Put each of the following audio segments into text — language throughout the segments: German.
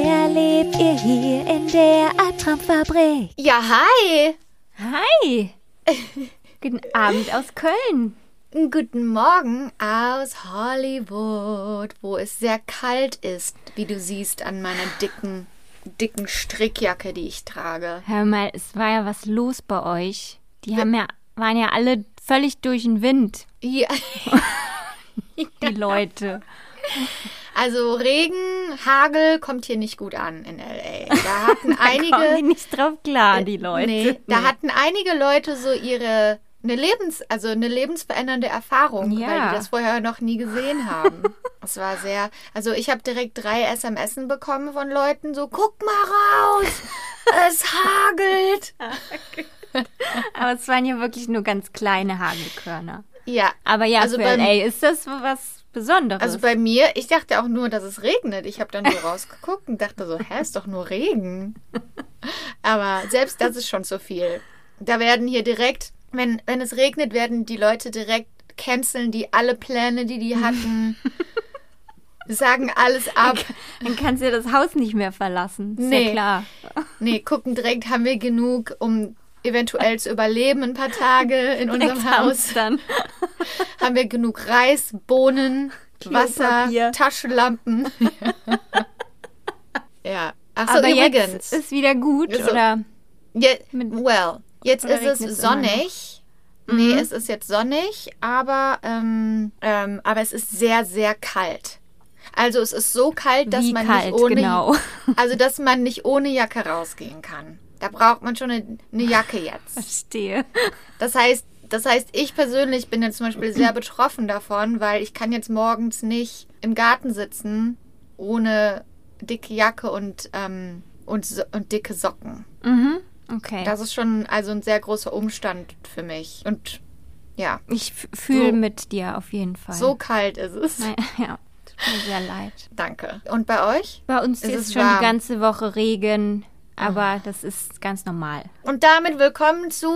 erlebt ihr hier in der Albtraumfabrik. Ja, hi. Hi. Guten Abend aus Köln. Guten Morgen aus Hollywood, wo es sehr kalt ist, wie du siehst an meiner dicken, dicken Strickjacke, die ich trage. Hör mal, es war ja was los bei euch. Die haben ja, waren ja alle völlig durch den Wind, Ja. die Leute. Also Regen, Hagel kommt hier nicht gut an in LA. Da hatten Kommen die einige, nicht drauf klar, die Leute. nee, da hatten einige Leute so ihre eine Lebens, also eine lebensverändernde Erfahrung, weil Ja. die das vorher noch nie gesehen haben. Es war sehr, also ich habe direkt drei SMSen bekommen von Leuten, so guck mal raus, es hagelt. Aber es waren ja wirklich nur ganz kleine Hagelkörner. Ja, Aber ja, Also für LA ist das was Besonderes. also bei mir, ich dachte auch nur, dass es regnet. Ich habe dann so rausgeguckt und dachte so, hä, ist doch nur Regen. Aber selbst das ist schon zu viel. Da werden hier direkt, wenn, wenn es regnet, werden die Leute direkt canceln, die alle Pläne, die die hatten, sagen alles ab. Dann kannst du ja das Haus nicht mehr verlassen. Ist Nee. ja klar. Nee, gucken direkt, haben wir genug, um eventuell zu überleben ein paar Tage in unserem Haus. hamstern. Haben wir genug Reis, Bohnen, Wasser. Taschenlampen. ja. Ach so, Aber übrigens. jetzt ist wieder gut, So. oder? Mit- well, jetzt Oder ist es sonnig. Nee, es ist jetzt sonnig, aber, ähm, ähm, aber es ist sehr, sehr kalt. Also es ist so kalt, dass Wie man kalt, nicht ohne genau. also dass man nicht ohne Jacke rausgehen kann. Da braucht man schon eine, eine Jacke jetzt. Verstehe. Das heißt, das heißt, ich persönlich bin jetzt zum Beispiel sehr betroffen davon, weil ich kann jetzt morgens nicht im Garten sitzen ohne dicke Jacke und, ähm, und, so, und dicke Socken. Mhm. Okay. Das ist schon also ein sehr großer Umstand für mich. Und ja, ich fühle So. mit dir auf jeden Fall. so kalt ist es. Nein, ja, tut mir sehr leid. Danke. Und bei euch? Bei uns ist ist schon warm. die ganze Woche Regen, aber das ist ganz normal. Und damit willkommen zu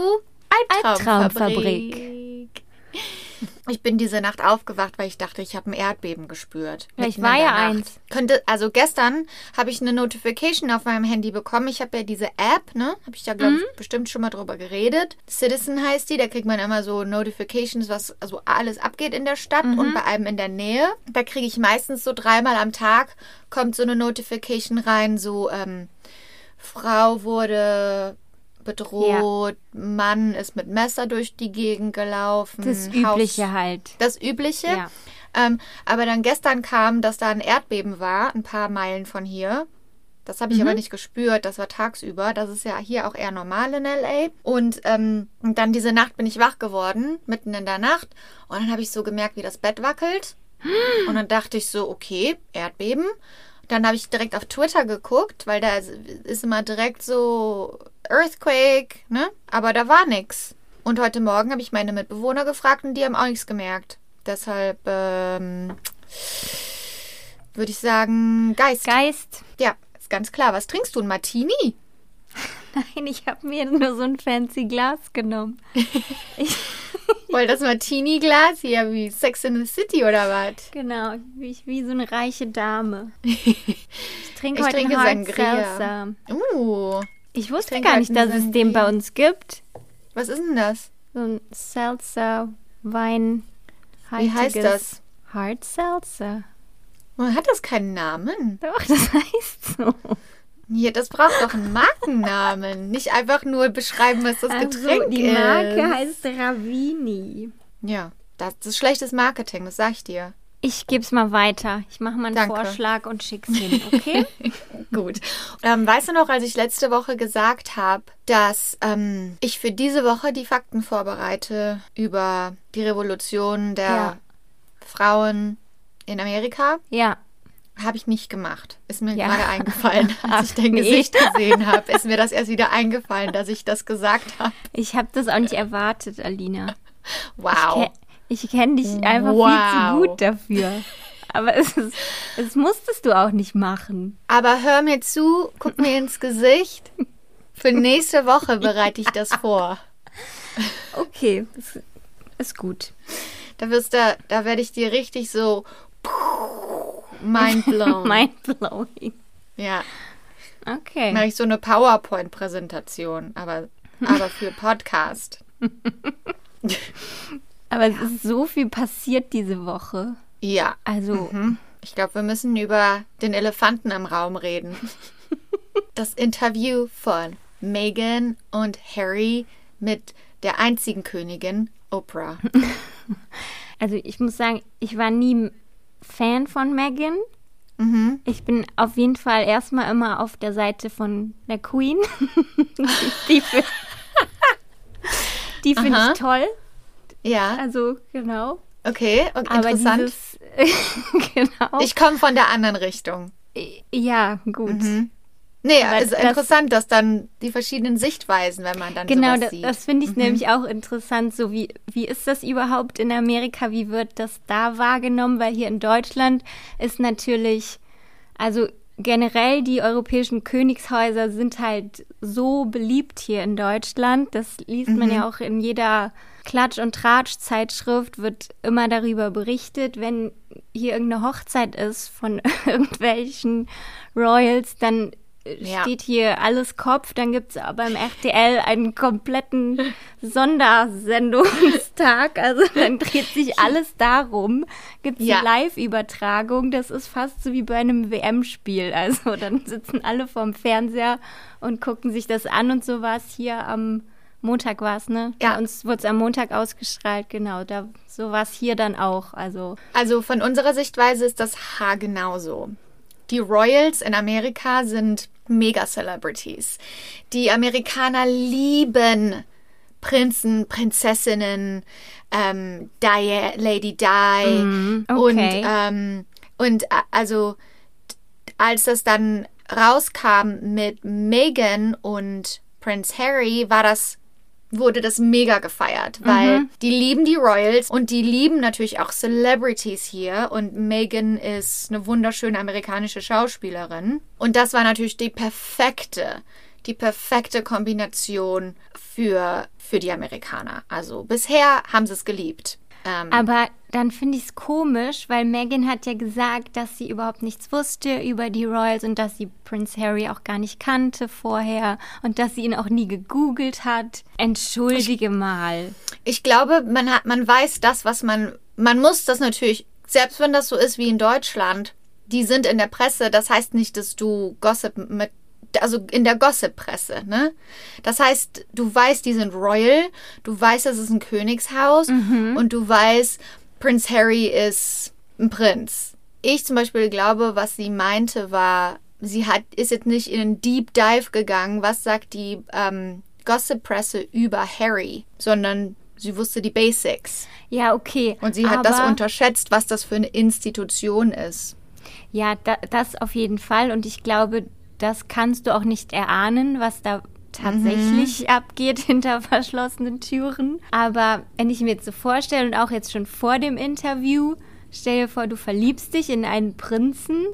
Albtraumfabrik. Albtraumfabrik. Ich bin diese Nacht aufgewacht, weil ich dachte, ich habe ein Erdbeben gespürt. Vielleicht in war ja Nacht. eins. Könnte, also gestern habe ich eine Notification auf meinem Handy bekommen. Ich habe ja diese App, ne? Habe ich da, glaube Mhm. ich, bestimmt schon mal drüber geredet. Citizen heißt die. Da kriegt man immer so Notifications, was also alles abgeht in der Stadt Mhm. und bei einem in der Nähe. Da kriege ich meistens so dreimal am Tag kommt so eine Notification rein, so ähm, Frau wurde bedroht, Mann ist mit Messer durch die Gegend gelaufen. Das Haus- Übliche halt. Das Übliche. Ja. Ähm, aber dann gestern kam, dass da ein Erdbeben war, ein paar Meilen von hier. Das habe ich Mhm. aber nicht gespürt, das war tagsüber. Das ist ja hier auch eher normal in LA. Und, ähm, und dann diese Nacht bin ich wach geworden, mitten in der Nacht. Und dann habe ich so gemerkt, wie das Bett wackelt. Und dann dachte ich so, okay, Erdbeben. Dann habe ich direkt auf Twitter geguckt, weil da ist- immer direkt so Earthquake, ne? Aber da war nix. Und heute Morgen habe ich meine Mitbewohner gefragt und die haben auch nichts gemerkt. Deshalb ähm, würde ich sagen, Geist. Geist. Ja, ist ganz klar. Was trinkst du? Ein Martini? Nein, ich habe mir nur so ein fancy Glas genommen. Ich, Weil das Martini-Glas hier wie Sex in the City oder was? genau, wie, wie so eine reiche Dame. Ich trinke Ich heute trinke Hard. Seltzer. Uh, Ich wusste trinke gar nicht, dass es den bei uns gibt. was ist denn das? So ein Seltzer, Wein. Wie heißt das? Hard Seltzer. Hat das keinen Namen? Doch, das heißt so. Hier, das braucht doch einen Markennamen. Nicht einfach nur beschreiben, was das Also, Getränk die ist. Marke heißt Ravini. Ja, das ist schlechtes Marketing, das sag ich dir. Ich geb's mal weiter. Ich mache mal einen Danke. Vorschlag und schick's hin, okay? Gut. Ähm, weißt du noch, als ich letzte Woche gesagt habe, dass ähm, ich für diese Woche die Fakten vorbereite über die Revolution der Ja. Frauen in Amerika? ja. Habe ich nicht gemacht. Ist mir Ja. gerade eingefallen. Als ich dein Nee. Gesicht gesehen habe, ist mir das erst wieder eingefallen, dass ich das gesagt habe. Ich habe das auch nicht erwartet, Alina. Wow. Ich kenne dich einfach Wow. viel zu gut dafür. Aber es, ist, es musstest du auch nicht machen. Aber hör mir zu, guck mir ins Gesicht. Für nächste Woche bereite ich das vor. Okay, ist gut. Da wirst du, da werde ich dir richtig so mind blown. Mindblowing. ja, Okay. mache ich so eine PowerPoint-Präsentation, aber, aber für Podcast. Aber es ist so viel passiert diese Woche. Ja, Also, ich glaube, wir müssen über den Elefanten im Raum reden. Das Interview von Meghan und Harry mit der einzigen Königin, Oprah. also ich muss sagen, ich war nie Fan von Megan. Mhm. Ich bin auf jeden Fall erstmal immer auf der Seite von der Queen. die fi- die finde ich toll. Ja, Also, genau. okay, und Aber interessant. dieses, genau. Ich komme von der anderen Richtung. ja, gut. Nee, Aber es ist das- interessant, dass dann die verschiedenen Sichtweisen, wenn man dann Genau, sowas das, sieht. das finde ich nämlich auch interessant. So wie, wie ist das überhaupt in Amerika? Wie wird das da wahrgenommen? Weil hier in Deutschland ist natürlich, also generell die europäischen Königshäuser sind halt so beliebt hier in Deutschland. Das liest man ja auch in jeder Klatsch- und Tratsch-Zeitschrift, wird immer darüber berichtet. Wenn hier irgendeine Hochzeit ist von irgendwelchen Royals, dann Ja. steht hier alles Kopf, dann gibt es beim RTL einen kompletten Sondersendungstag. Also dann dreht sich alles darum. Gibt es Ja. eine Live-Übertragung. Das ist fast so wie bei einem WM-Spiel. Also dann sitzen alle vorm Fernseher und gucken sich das an und so war es hier am Montag war es, ne? Ja. Bei uns wurde es am Montag ausgestrahlt, genau. Da, so war es hier dann auch. Also Also von unserer Sichtweise ist das haargenau so. Die Royals in Amerika sind Mega-Celebrities. Die Amerikaner lieben Prinzen, Prinzessinnen, ähm, Di Lady Di. Mhm, okay. Und, ähm, und äh, also als das dann rauskam mit Meghan und Prince Harry, war das wurde das mega gefeiert, weil die lieben die Royals und die lieben natürlich auch Celebrities hier und Meghan ist eine wunderschöne amerikanische Schauspielerin und das war natürlich die perfekte die perfekte Kombination für für die Amerikaner. Also bisher haben sie es geliebt. Ähm, Aber dann finde ich es komisch, weil Meghan hat ja gesagt, dass sie überhaupt nichts wusste über die Royals und dass sie Prince Harry auch gar nicht kannte vorher und dass sie ihn auch nie gegoogelt hat. Entschuldige mal. Ich glaube, man hat, man weiß das, was man, man muss das natürlich, selbst wenn das so ist wie in Deutschland, die sind in der Presse, das heißt nicht, dass du Gossip mit, also in der Gossip-Presse, ne? Das heißt, du weißt, die sind royal, du weißt, das ist ein Königshaus und du weißt, Prince Harry ist ein Prinz. Ich zum Beispiel glaube, was sie meinte, war, sie hat, ist jetzt nicht in einen Deep Dive gegangen, was sagt die ähm, Gossip-Presse über Harry, sondern sie wusste die Basics. Ja, okay. Und sie hat das unterschätzt, was das für eine Institution ist. Ja, da, das auf jeden Fall. Und ich glaube, das kannst du auch nicht erahnen, was da tatsächlich Mhm. abgeht hinter verschlossenen Türen. Aber wenn ich mir jetzt so vorstelle und auch jetzt schon vor dem Interview, stell dir vor, du verliebst dich in einen Prinzen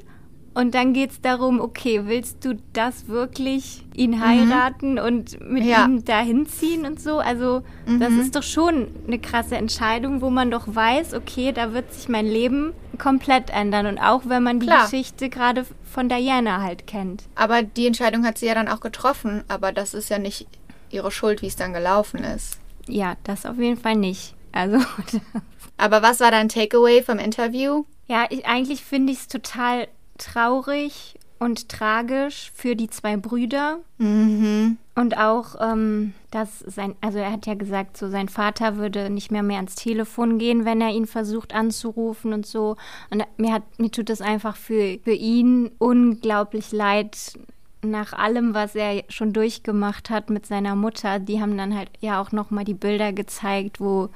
und dann geht es darum, okay, willst du das wirklich, ihn heiraten und mit Mhm. Ja. ihm dahin ziehen und so? Also das ist doch schon eine krasse Entscheidung, wo man doch weiß, okay, da wird sich mein Leben komplett ändern. Und auch wenn man die Klar. Geschichte gerade von Diana halt kennt. Aber die Entscheidung hat sie ja dann auch getroffen, aber das ist ja nicht ihre Schuld, wie es dann gelaufen ist. Ja, das auf jeden Fall nicht. Also Aber was war dein Takeaway vom Interview? Ja, ich, eigentlich finde ich es total traurig und tragisch für die zwei Brüder. Mhm. Und auch, ähm, dass sein, also er hat ja gesagt, so sein Vater würde nicht mehr mehr ans Telefon gehen, wenn er ihn versucht anzurufen und so. Und mir hat, mir tut es einfach für, für ihn unglaublich leid, nach allem, was er schon durchgemacht hat mit seiner Mutter. Die haben dann halt ja auch nochmal die Bilder gezeigt, wo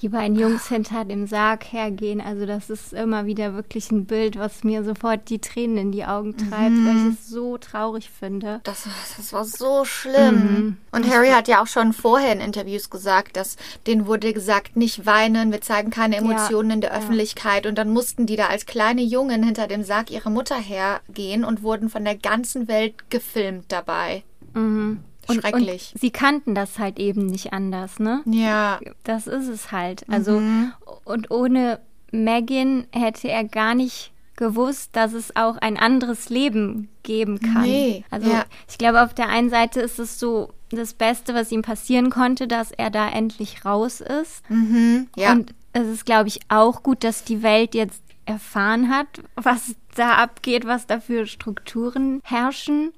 die beiden Jungs hinter dem Sarg hergehen. Also das ist immer wieder wirklich ein Bild, was mir sofort die Tränen in die Augen treibt, mhm. weil ich es so traurig finde. Das, das war so schlimm. Mhm. Und Harry hat ja auch schon vorher in Interviews gesagt, dass denen wurde gesagt, nicht weinen, wir zeigen keine Emotionen ja. in der Öffentlichkeit. Ja. Und dann mussten die da als kleine Jungen hinter dem Sarg ihrer Mutter hergehen und wurden von der ganzen Welt gefilmt dabei. Mhm. Schrecklich. Und, und sie kannten das halt eben nicht anders, ne? Ja. Das ist es halt. Also, mhm. und ohne Megan hätte er gar nicht gewusst, dass es auch ein anderes Leben geben kann. Nee. Also, ja. ich glaube, auf der einen Seite ist es so das Beste, was ihm passieren konnte, dass er da endlich raus ist. Mhm. Ja. Und es ist, glaube ich, auch gut, dass die Welt jetzt erfahren hat, was da abgeht, was da für Strukturen herrschen.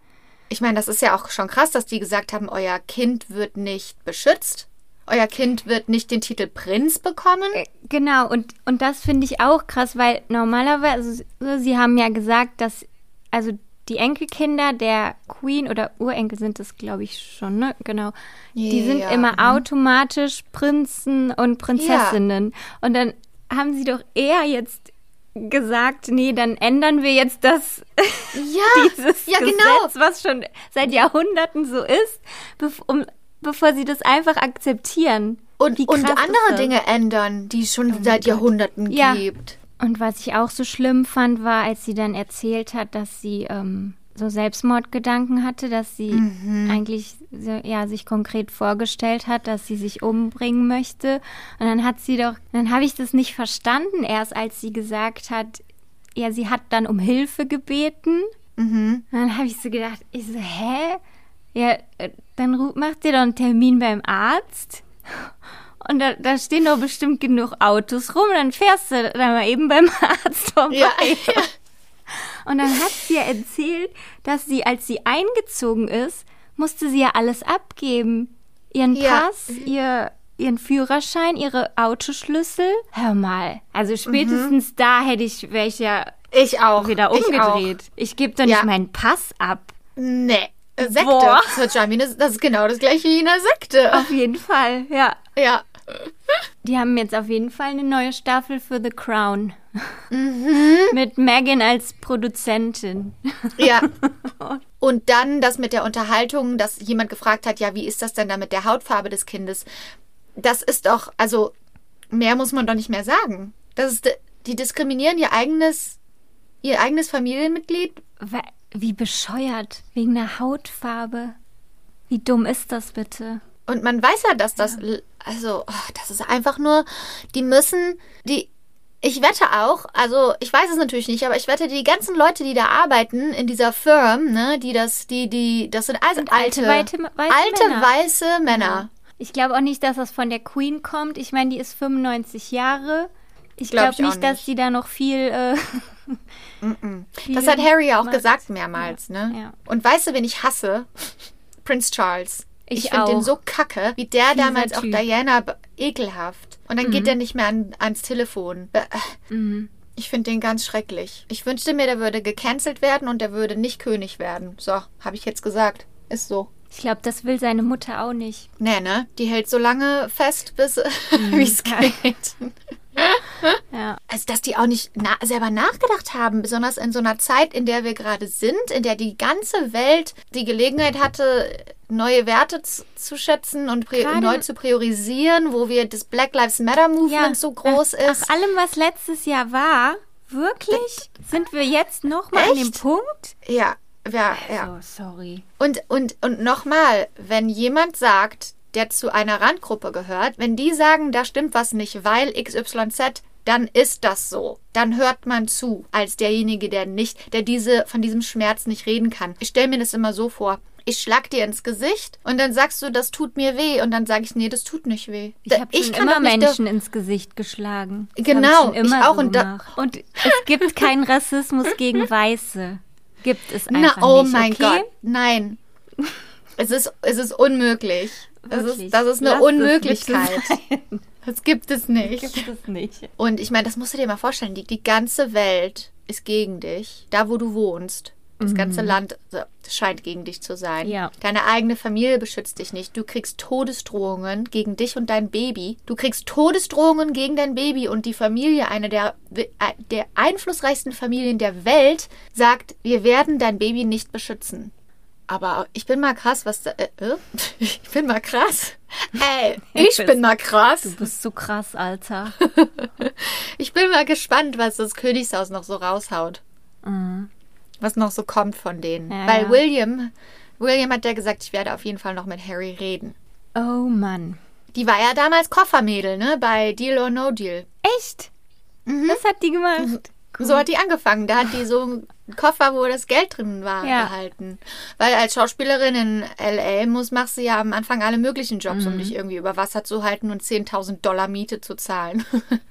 Ich meine, das ist ja auch schon krass, dass die gesagt haben, euer Kind wird nicht beschützt. Euer Kind wird nicht den Titel Prinz bekommen. Äh, genau, und, und das finde ich auch krass, weil normalerweise, also, sie haben ja gesagt, dass, also die Enkelkinder der Queen oder Urenkel sind es, glaube ich, schon, ne? Genau. Yeah, die sind immer mhm. automatisch Prinzen und Prinzessinnen. Ja. Und dann haben sie doch eher jetzt gesagt, nee, dann ändern wir jetzt das ja, dieses ja, Gesetz, genau. was schon seit Jahrhunderten so ist, bev um, bevor sie das einfach akzeptieren. Und, und andere Dinge ändern, die es schon oh seit Jahrhunderten ja. gibt. Und was ich auch so schlimm fand, war, als sie dann erzählt hat, dass sie ähm, so Selbstmordgedanken hatte, dass sie mhm. eigentlich ja sich konkret vorgestellt hat, dass sie sich umbringen möchte. Und dann hat sie doch, dann habe ich das nicht verstanden, erst als sie gesagt hat, ja, sie hat dann um Hilfe gebeten. Mhm. Und dann habe ich so gedacht, ich so, hä? Ja, äh, dann macht ihr doch einen Termin beim Arzt. Und da, da stehen doch bestimmt genug Autos rum. Dann fährst du da mal eben beim Arzt vorbei. Ja, ja. Und dann hat sie ja erzählt, dass sie, als sie eingezogen ist, musste sie ja alles abgeben. Ihren ja. Pass, ihr, ihren Führerschein, ihre Autoschlüssel. Hör mal. Also spätestens mhm. da hätte ich, wäre ich ja ich auch. wieder umgedreht. Ich, ich gebe doch nicht ja. meinen Pass ab. Nee. Sekte. Boah. Das, ist genau das gleiche wie in einer Sekte. Auf jeden Fall, ja. Ja. Die haben jetzt auf jeden Fall eine neue Staffel für The Crown. Mhm. Mit Megan als Produzentin. Ja. Und dann das mit der Unterhaltung, dass jemand gefragt hat, ja, wie ist das denn da mit der Hautfarbe des Kindes? Das ist doch, also mehr muss man doch nicht mehr sagen. Das ist, die diskriminieren ihr eigenes, ihr eigenes Familienmitglied. Wie bescheuert, wegen der Hautfarbe. Wie dumm ist das bitte? Und man weiß ja, dass das, ja. also, oh, das ist einfach nur, die müssen, die, ich wette auch, also ich weiß es natürlich nicht, aber ich wette, die ganzen Leute, die da arbeiten in dieser Firm, ne, die das, die, die, das sind also alte, alte, weiße, alte Männer. weiße Männer. Ich glaube auch nicht, dass das von der Queen kommt. Ich meine, die ist 95 Jahre. Ich glaube glaub nicht, nicht, dass die da noch viel. Äh, das hat Harry ja auch gesagt mehrmals, ja. ne? Ja. Und weißt du, wen ich hasse? Prince Charles. Ich, ich finde den so kacke, wie der Dieser damals typ. auch Diana ekelhaft. Und dann mhm. geht er nicht mehr an, ans Telefon. Mhm. Ich finde den ganz schrecklich. Ich wünschte mir, der würde gecancelt werden und der würde nicht König werden. So, habe ich jetzt gesagt. Ist so. Ich glaube, das will seine Mutter auch nicht. Nee, ne? Die hält so lange fest, bis mhm. wie es geht. Ja. Also, dass die auch nicht na selber nachgedacht haben, besonders in so einer Zeit, in der wir gerade sind, in der die ganze Welt die Gelegenheit hatte, neue Werte zu schätzen und neu zu priorisieren, wo wir das Black Lives Matter Movement ja, so groß nach, ist. Nach allem, was letztes Jahr war, wirklich? Sind wir jetzt nochmal an dem Punkt? Ja, ja, ja. Oh, sorry. Und, und, und nochmal, wenn jemand sagt, der zu einer Randgruppe gehört, wenn die sagen, da stimmt was nicht, weil XYZ, dann ist das so. Dann hört man zu, als derjenige, der nicht, der diese, von diesem Schmerz nicht reden kann. Ich stelle mir das immer so vor. Ich schlag dir ins Gesicht und dann sagst du, das tut mir weh und dann sage ich, nee, das tut nicht weh. Ich habe immer Menschen ins Gesicht geschlagen. Das genau, ich, ich auch so und, und es gibt keinen Rassismus gegen Weiße. Gibt es einfach Na, oh nicht. mein okay? Gott, nein. Es ist, es ist unmöglich. Das ist, das ist eine Lass Unmöglichkeit. Das gibt es nicht. Gibt es nicht. Und ich meine, das musst du dir mal vorstellen. Die, die ganze Welt ist gegen dich, da wo du wohnst. Das ganze Land scheint gegen dich zu sein. Ja. Deine eigene Familie beschützt dich nicht. Du kriegst Todesdrohungen gegen dich und dein Baby. Du kriegst Todesdrohungen gegen dein Baby und die Familie, eine der, der einflussreichsten Familien der Welt, sagt, wir werden dein Baby nicht beschützen. Aber ich bin mal krass, was da. Äh, äh? ich bin mal krass. Ey, ich bin mal krass. Du bist so krass, Alter. Ich bin mal gespannt, was das Königshaus noch so raushaut. Was noch so kommt von denen. Ja, Weil ja. William, William hat ja gesagt, ich werde auf jeden Fall noch mit Harry reden. Oh Mann. Die war ja damals Koffermädel, ne? Bei Deal or No Deal. Echt? Das hat die gemacht. So hat die angefangen. Da hat die so einen Koffer, wo das Geld drin war, Ja. gehalten. Weil als Schauspielerin in L.A. muss, machst du ja am Anfang alle möglichen Jobs, Mhm. um dich irgendwie über Wasser zu halten und 10.000 Dollar Miete zu zahlen.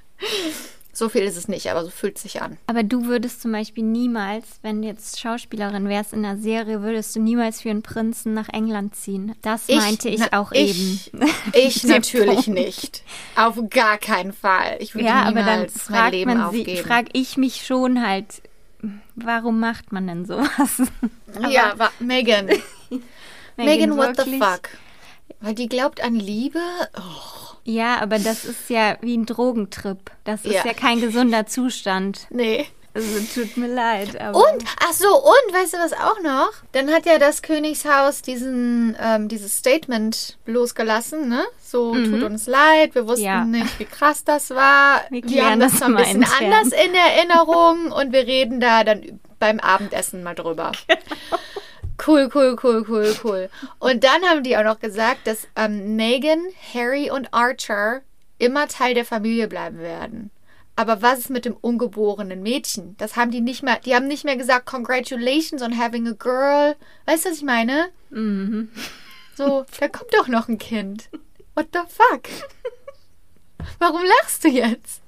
so viel ist es nicht, aber so fühlt sich an. Aber du würdest zum Beispiel niemals, wenn du jetzt Schauspielerin wärst in einer Serie, würdest du niemals für einen Prinzen nach England ziehen. Das meinte ich na, auch ich, eben. Ich natürlich Punkt. nicht. Auf gar keinen Fall. Ich würde Ja, aber dann niemals mein fragt Leben man sie, aufgeben. frag ich mich schon halt, warum macht man denn sowas? ja, Megan. Megan, what the fuck? Weil die glaubt an Liebe? Oh, Ja, aber das ist ja wie ein Drogentrip. Das ist Ja. ja, kein gesunder Zustand. nee. Also tut mir leid. Und, ach so, und, weißt du was auch noch? Dann hat ja das Königshaus diesen, ähm, dieses Statement losgelassen, ne? So, tut uns leid, wir wussten Ja. nicht, wie krass das war. Wir Die haben das das ein bisschen intern. anders in Erinnerung und wir reden da dann beim Abendessen mal drüber. Cool, cool, cool, cool, cool. Und dann haben die auch noch gesagt, dass ähm, Megan, Harry und Archer immer Teil der Familie bleiben werden. Aber was ist mit dem ungeborenen Mädchen? Das haben die nicht mehr, die haben nicht mehr gesagt, congratulations on having a girl. Weißt du, was ich meine? Mhm. So, da kommt doch noch ein Kind. What the fuck? Warum lachst du jetzt?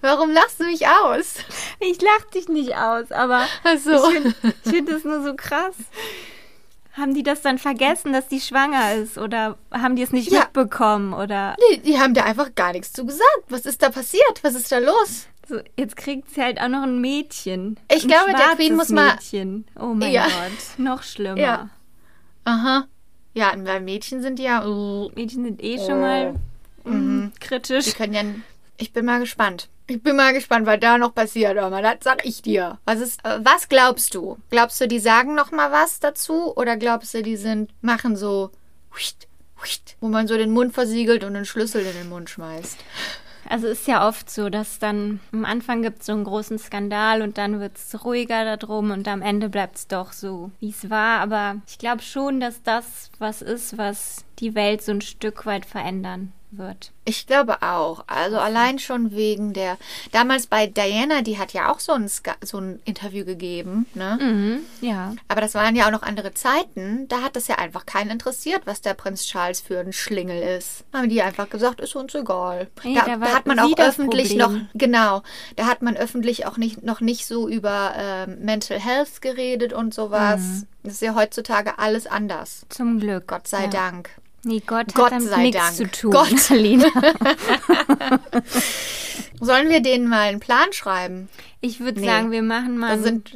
Warum lachst du mich aus? ich lach dich nicht aus, aber Also, ich finde find das nur so krass. Haben die das dann vergessen, dass die schwanger ist? Oder haben die es nicht Ja. mitbekommen? Oder die, die haben da einfach gar nichts zu gesagt. Was ist da passiert? Was ist da los? so, jetzt kriegt sie halt auch noch ein Mädchen. Ich ein glaube, der Queen muss mal- Mädchen. Oh mein Ja. Gott, noch schlimmer. Ja. Aha. Ja, bei Mädchen sind ja. uh, Mädchen sind eh schon mal mm, kritisch. Die können ja. Ich bin mal gespannt. Ich bin mal gespannt, was da noch passiert, aber das sag ich dir. Was ist, äh, was glaubst du? Glaubst du, die sagen noch mal was dazu oder glaubst du, die sind machen so, wo man so den Mund versiegelt und einen Schlüssel in den Mund schmeißt? Also ist ja oft so, dass dann am Anfang gibt es so einen großen Skandal und dann wird es ruhiger darum und am Ende bleibt es doch so, wie es war. Aber ich glaube schon, dass das was ist, was die Welt so ein Stück weit verändern wird. Ich glaube auch. Also allein schon wegen der. Damals bei Diana, die hat ja auch so ein, Ska so ein Interview gegeben, ne? Mhm, ja. Aber das waren ja auch noch andere Zeiten. Da hat das ja einfach keinen interessiert, was der Prinz Charles für ein Schlingel ist. Haben die einfach gesagt, ist uns egal. Nee, da, da hat man auch öffentlich Problem. noch, genau, da hat man öffentlich auch nicht, noch nicht so über ähm, Mental Health geredet und sowas. Mhm. Das ist ja heutzutage alles anders. Zum Glück. Gott sei ja. Dank. Nee, Gott, Gott hat damit sei nichts Dank. zu tun, Gott. Alina. Sollen wir denen mal einen Plan schreiben? Ich würde Nee. sagen, wir machen mal, sind,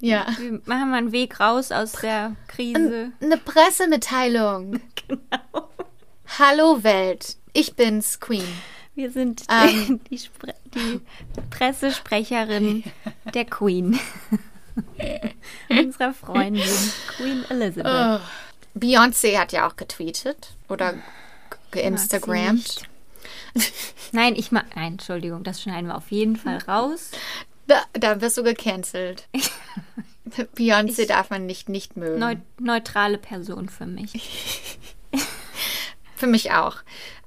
ja. wir machen mal einen Weg raus aus der Krise. Eine Pressemitteilung. Genau. Hallo Welt, ich bin's, Queen. Wir sind Ähm. die, Spre die Pressesprecherin der Queen. Unserer Freundin, Queen Elizabeth. Oh. Beyoncé hat ja auch getweetet oder geinstagrammt. Nein, ich mag. Nein, Entschuldigung, das schneiden wir auf jeden Fall raus. Da, da wirst du gecancelt. Beyoncé darf man nicht nicht mögen. Neu neutrale Person für mich. Für mich auch.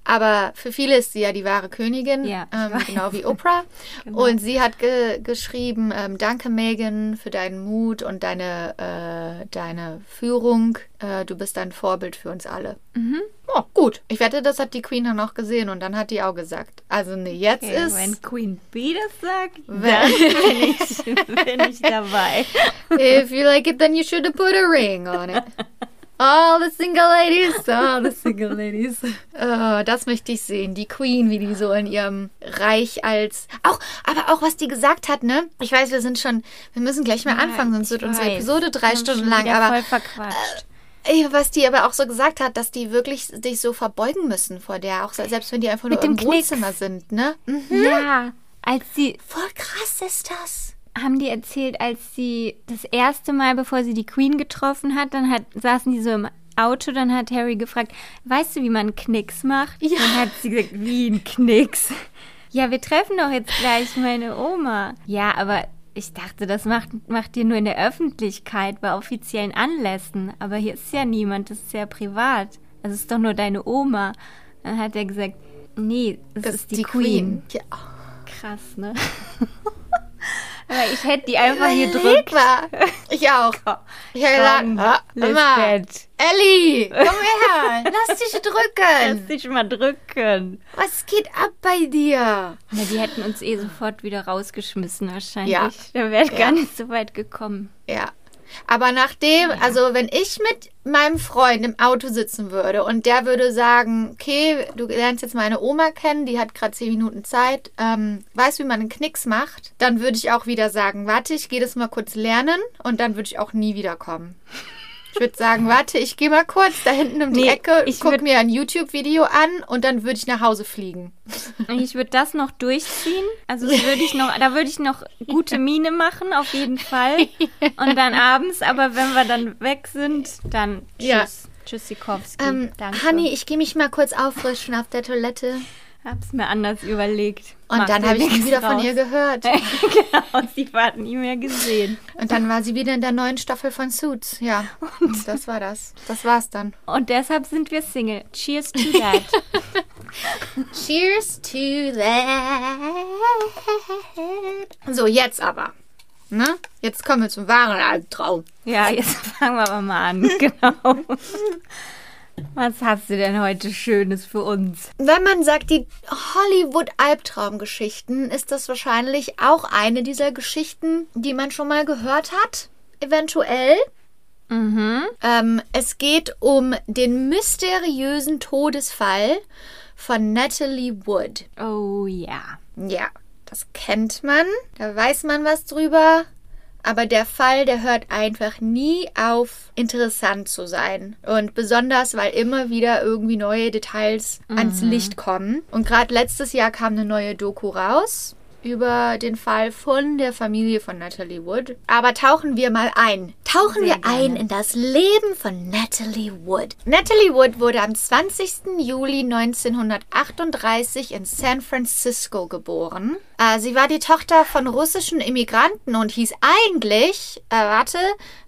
Aber für viele ist sie ja die wahre Königin, Ja, ähm, genau wie Oprah. Genau. Und sie hat ge geschrieben, ähm, danke Megan für deinen Mut und deine, äh, deine Führung. Äh, du bist ein Vorbild für uns alle. Mhm. Oh, gut. Ich wette, das hat die Queen dann auch gesehen und dann hat die auch gesagt. Also nee, jetzt Okay, ist... wenn Queen Bee das sagt, Wenn- dann bin ich, bin ich dabei. If you like it, then you should put a ring on it. All the single ladies, all the single ladies. Äh, das möchte ich sehen. Die Queen, wie die so in ihrem Reich als. Auch, aber auch was die gesagt hat, ne? Ich weiß, wir sind schon, wir müssen gleich mal Ja, anfangen, sonst wird unsere weiß. Episode drei Stunden lang. Aber voll verquatscht. Ey, was die aber auch so gesagt hat, dass die wirklich sich so verbeugen müssen vor der, auch se- selbst wenn die einfach nur im. Wohnzimmer sind, ne? Mhm. ja, als sie Voll krass ist das. Haben die erzählt, als sie das erste Mal, bevor sie die Queen getroffen hat, dann hat, saßen die so im Auto, dann hat Harry gefragt, weißt du, wie man Knicks macht? Ja. Dann hat sie gesagt, wie ein Knicks? Ja, wir treffen doch jetzt gleich meine Oma. Ja, aber ich dachte, das macht, macht ihr nur in der Öffentlichkeit, bei offiziellen Anlässen. Aber hier ist ja niemand, das ist ja privat. Es ist doch nur deine Oma. Dann hat er gesagt, nee, es ist die, Queen. Ja. Krass, ne? Aber ich hätte die einfach gedrückt. Überlegbar. Ich auch. Ich habe Komm, gesagt, ah, immer. Lisbeth, Ellie, komm her, lass dich lass drücken. dich mal drücken. Was geht ab bei dir? Ja, die hätten uns eh sofort wieder rausgeschmissen wahrscheinlich. Ja. Da wäre Ja. gar nicht so weit gekommen. Ja. Aber nachdem, also wenn ich mit meinem Freund im Auto sitzen würde und der würde sagen, okay, du lernst jetzt meine Oma kennen, die hat gerade zehn Minuten Zeit, ähm, weißt wie man einen Knicks macht, dann würde ich auch wieder sagen, warte, ich gehe das mal kurz lernen und dann würde ich auch nie wiederkommen. Ich würde sagen, warte, ich gehe mal kurz da hinten um die Nee, Ecke, ich guck würd- mir ein YouTube-Video an und dann würde ich nach Hause fliegen. Ich würde das noch durchziehen. Also würde ich noch, da würde ich noch gute Miene machen, auf jeden Fall. Und dann abends, aber wenn wir dann weg sind, dann tschüss. Ja. Tschüssikowski. Ähm, Danke. Honey, ich gehe mich mal kurz auffrischen auf der Toilette. Hab's mir anders überlegt. Und Macht dann habe ich nie wieder von raus. ihr gehört. genau, sie hat nie mehr gesehen. Und dann war sie wieder in der neuen Staffel von Suits. Ja, und das war das. Das war's dann. Und deshalb sind wir Single. Cheers to that. Cheers to that. So, jetzt aber. Ne? Jetzt kommen wir zum wahren Albtraum. ja, jetzt fangen wir aber mal an. Genau. Was hast du denn heute Schönes für uns? Wenn man sagt, die Hollywood-Albtraumgeschichten, ist das wahrscheinlich auch eine dieser Geschichten, die man schon mal gehört hat. Eventuell. Mhm. Ähm, es geht um den mysteriösen Todesfall von Natalie Wood. Oh ja. Ja, das kennt man. Da weiß man was drüber. Aber der Fall, der hört einfach nie auf, interessant zu sein. Und besonders, weil immer wieder irgendwie neue Details ans Licht kommen. Und gerade letztes Jahr kam eine neue Doku raus über den Fall von der Familie von Natalie Wood. Aber tauchen wir mal ein. Tauchen Sehr wir ein gerne. in das Leben von Natalie Wood. Natalie Wood wurde am 20. Juli 1938 in San Francisco geboren. Äh, sie war die Tochter von russischen Immigranten und hieß eigentlich, äh, warte,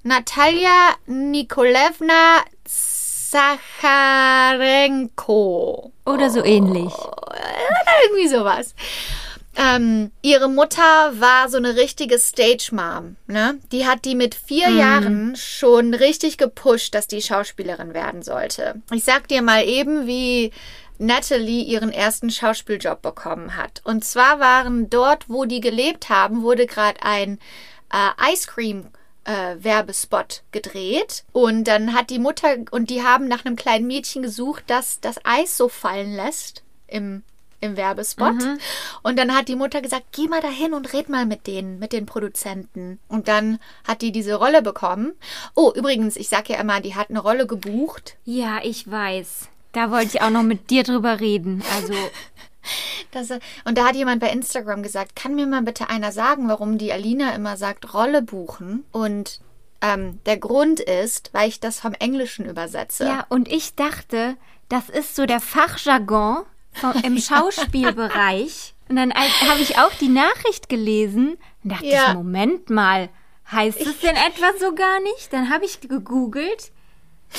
Natalia Nikolevna Sacharenko. Oder so ähnlich. Irgendwie sowas. Ähm, ihre Mutter war so eine richtige Stage-Mom. Ne? Die hat die mit vier Jahren schon richtig gepusht, dass die Schauspielerin werden sollte. Ich sag dir mal eben, wie Natalie ihren ersten Schauspieljob bekommen hat. Und zwar waren dort, wo die gelebt haben, wurde gerade ein äh, Ice Cream äh, Werbespot gedreht und dann hat die Mutter und die haben nach einem kleinen Mädchen gesucht, das das Eis so fallen lässt im im Werbespot. Und dann hat die Mutter gesagt, geh mal dahin und red mal mit denen, mit den Produzenten. Und dann hat die diese Rolle bekommen. Oh, übrigens, ich sag ja immer, die hat eine Rolle gebucht. Ja, ich weiß. Da wollte ich auch noch mit dir drüber reden. Also, Das, und da hat jemand bei Instagram gesagt, kann mir mal bitte einer sagen, warum die Alina immer sagt, Rolle buchen? Und ähm, der Grund ist, weil ich das vom Englischen übersetze. ja, und ich dachte, das ist so der Fachjargon im Schauspielbereich. Und dann habe ich auch die Nachricht gelesen und dachte Ja. ich, Moment mal, heißt es denn etwa so gar nicht? Dann habe ich gegoogelt.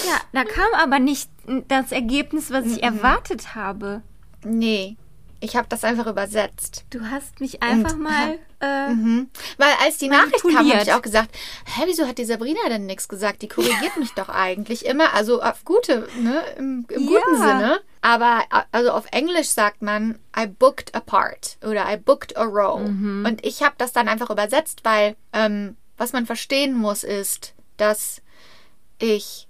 Ja, da kam aber nicht das Ergebnis, was ich erwartet habe. Nee, ich habe das einfach übersetzt. Du hast mich einfach Und- mal. Äh, Mhm. Weil als die Nachricht kam, habe ich auch gesagt, hä, wieso hat die Sabrina denn nichts gesagt? Die korrigiert mich doch eigentlich immer, also auf gute, ne, im, im guten Ja. Sinne. Aber also auf Englisch sagt man, I booked a part oder I booked a role. Und ich habe das dann einfach übersetzt, weil ähm, was man verstehen muss, ist, dass ich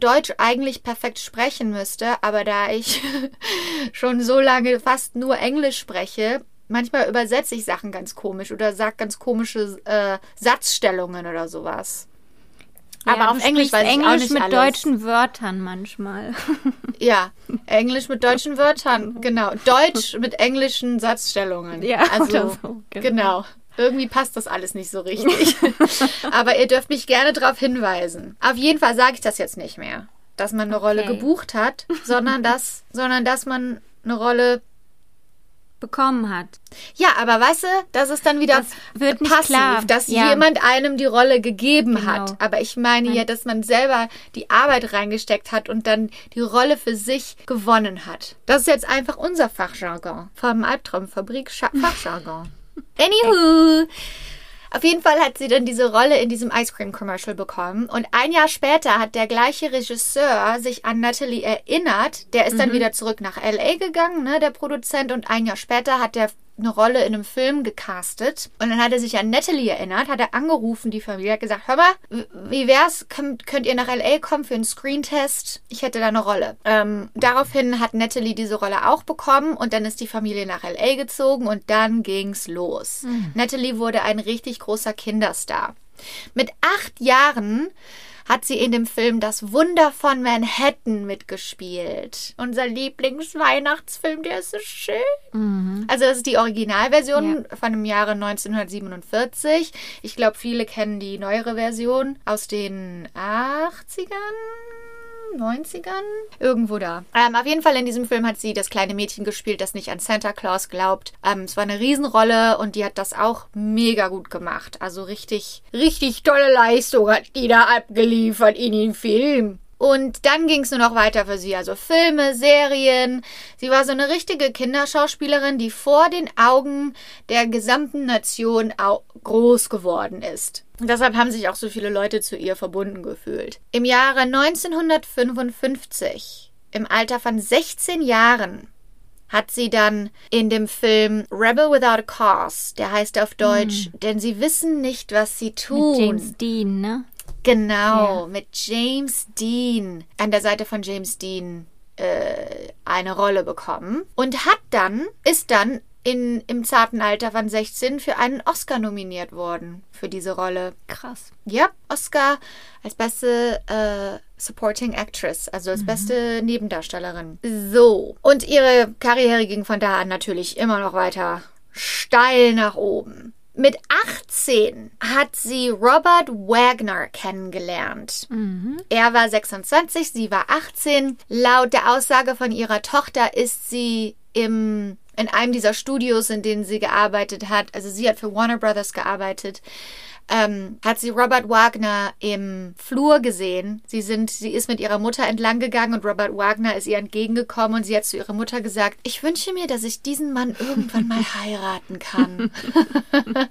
Deutsch eigentlich perfekt sprechen müsste, aber da ich schon so lange fast nur Englisch spreche, manchmal übersetze ich Sachen ganz komisch oder sage ganz komische äh, Satzstellungen oder sowas. Ja, aber auf Englisch weiß ich auch Englisch nicht mit alles. deutschen Wörtern manchmal. Ja, Englisch mit deutschen Wörtern, genau. Deutsch mit englischen Satzstellungen. Ja, also, so, genau. genau. Irgendwie passt das alles nicht so richtig. Aber ihr dürft mich gerne darauf hinweisen. Auf jeden Fall sage ich das jetzt nicht mehr, dass man eine Rolle Okay. gebucht hat, sondern dass, sondern dass man eine Rolle. Bekommen hat. Ja, aber weißt du, das ist dann wieder Das passiv, klar. dass Ja. jemand einem die Rolle gegeben Genau. hat. Aber ich meine ja, dass man selber die Arbeit reingesteckt hat und dann die Rolle für sich gewonnen hat. Das ist jetzt einfach unser Fachjargon. Vom Albtraumfabrik Fachjargon. Anywho. Auf jeden Fall hat sie dann diese Rolle in diesem Ice Cream Commercial bekommen. Und ein Jahr später hat der gleiche Regisseur sich an Natalie erinnert. Der ist dann wieder zurück nach LA gegangen, ne, der Produzent. Und ein Jahr später hat der eine Rolle in einem Film gecastet. Und dann hat er sich an Natalie erinnert, hat er angerufen, die Familie, hat gesagt, hör mal, wie wär's, könnt, könnt ihr nach L.A. kommen für einen Screentest? Ich hätte da eine Rolle. Ähm, daraufhin hat Natalie diese Rolle auch bekommen und dann ist die Familie nach L.A. gezogen und dann ging's los. Natalie wurde ein richtig großer Kinderstar. Mit acht Jahren hat sie in dem Film Das Wunder von Manhattan mitgespielt. Unser Lieblingsweihnachtsfilm, der ist so schön. Also das ist die Originalversion von dem Jahre 1947. Ich glaube, viele kennen die neuere Version aus den 80ern. 90ern? Irgendwo da. Ähm, auf jeden Fall in diesem Film hat sie das kleine Mädchen gespielt, das nicht an Santa Claus glaubt. Ähm, es war eine Riesenrolle und die hat das auch mega gut gemacht. Also richtig, richtig tolle Leistung hat die da abgeliefert in den Film. Und dann ging es nur noch weiter für sie. Also Filme, Serien. Sie war so eine richtige Kinderschauspielerin, die vor den Augen der gesamten Nation groß geworden ist. Deshalb haben sich auch so viele Leute zu ihr verbunden gefühlt. Im Jahre 1955, im Alter von 16 Jahren, hat sie dann in dem Film Rebel Without a Cause, der heißt auf Deutsch, denn sie wissen nicht, was sie tun. Mit James Dean, ne? Genau, Ja. mit James Dean an der Seite von James Dean äh, eine Rolle bekommen und hat dann, ist dann in, im zarten Alter von 16 für einen Oscar nominiert worden für diese Rolle. Krass. Ja, Oscar als beste äh, Supporting Actress, also als beste Nebendarstellerin. So. Und ihre Karriere ging von da an natürlich immer noch weiter steil nach oben. Mit 18 hat sie Robert Wagner kennengelernt. Er war 26, sie war 18. Laut der Aussage von ihrer Tochter ist sie im, in einem dieser Studios, in denen sie gearbeitet hat, also sie hat für Warner Brothers gearbeitet, ähm, hat sie Robert Wagner im Flur gesehen. Sie sind, sie ist mit ihrer Mutter entlang gegangen und Robert Wagner ist ihr entgegengekommen und sie hat zu ihrer Mutter gesagt, ich wünsche mir, dass ich diesen Mann irgendwann mal heiraten kann.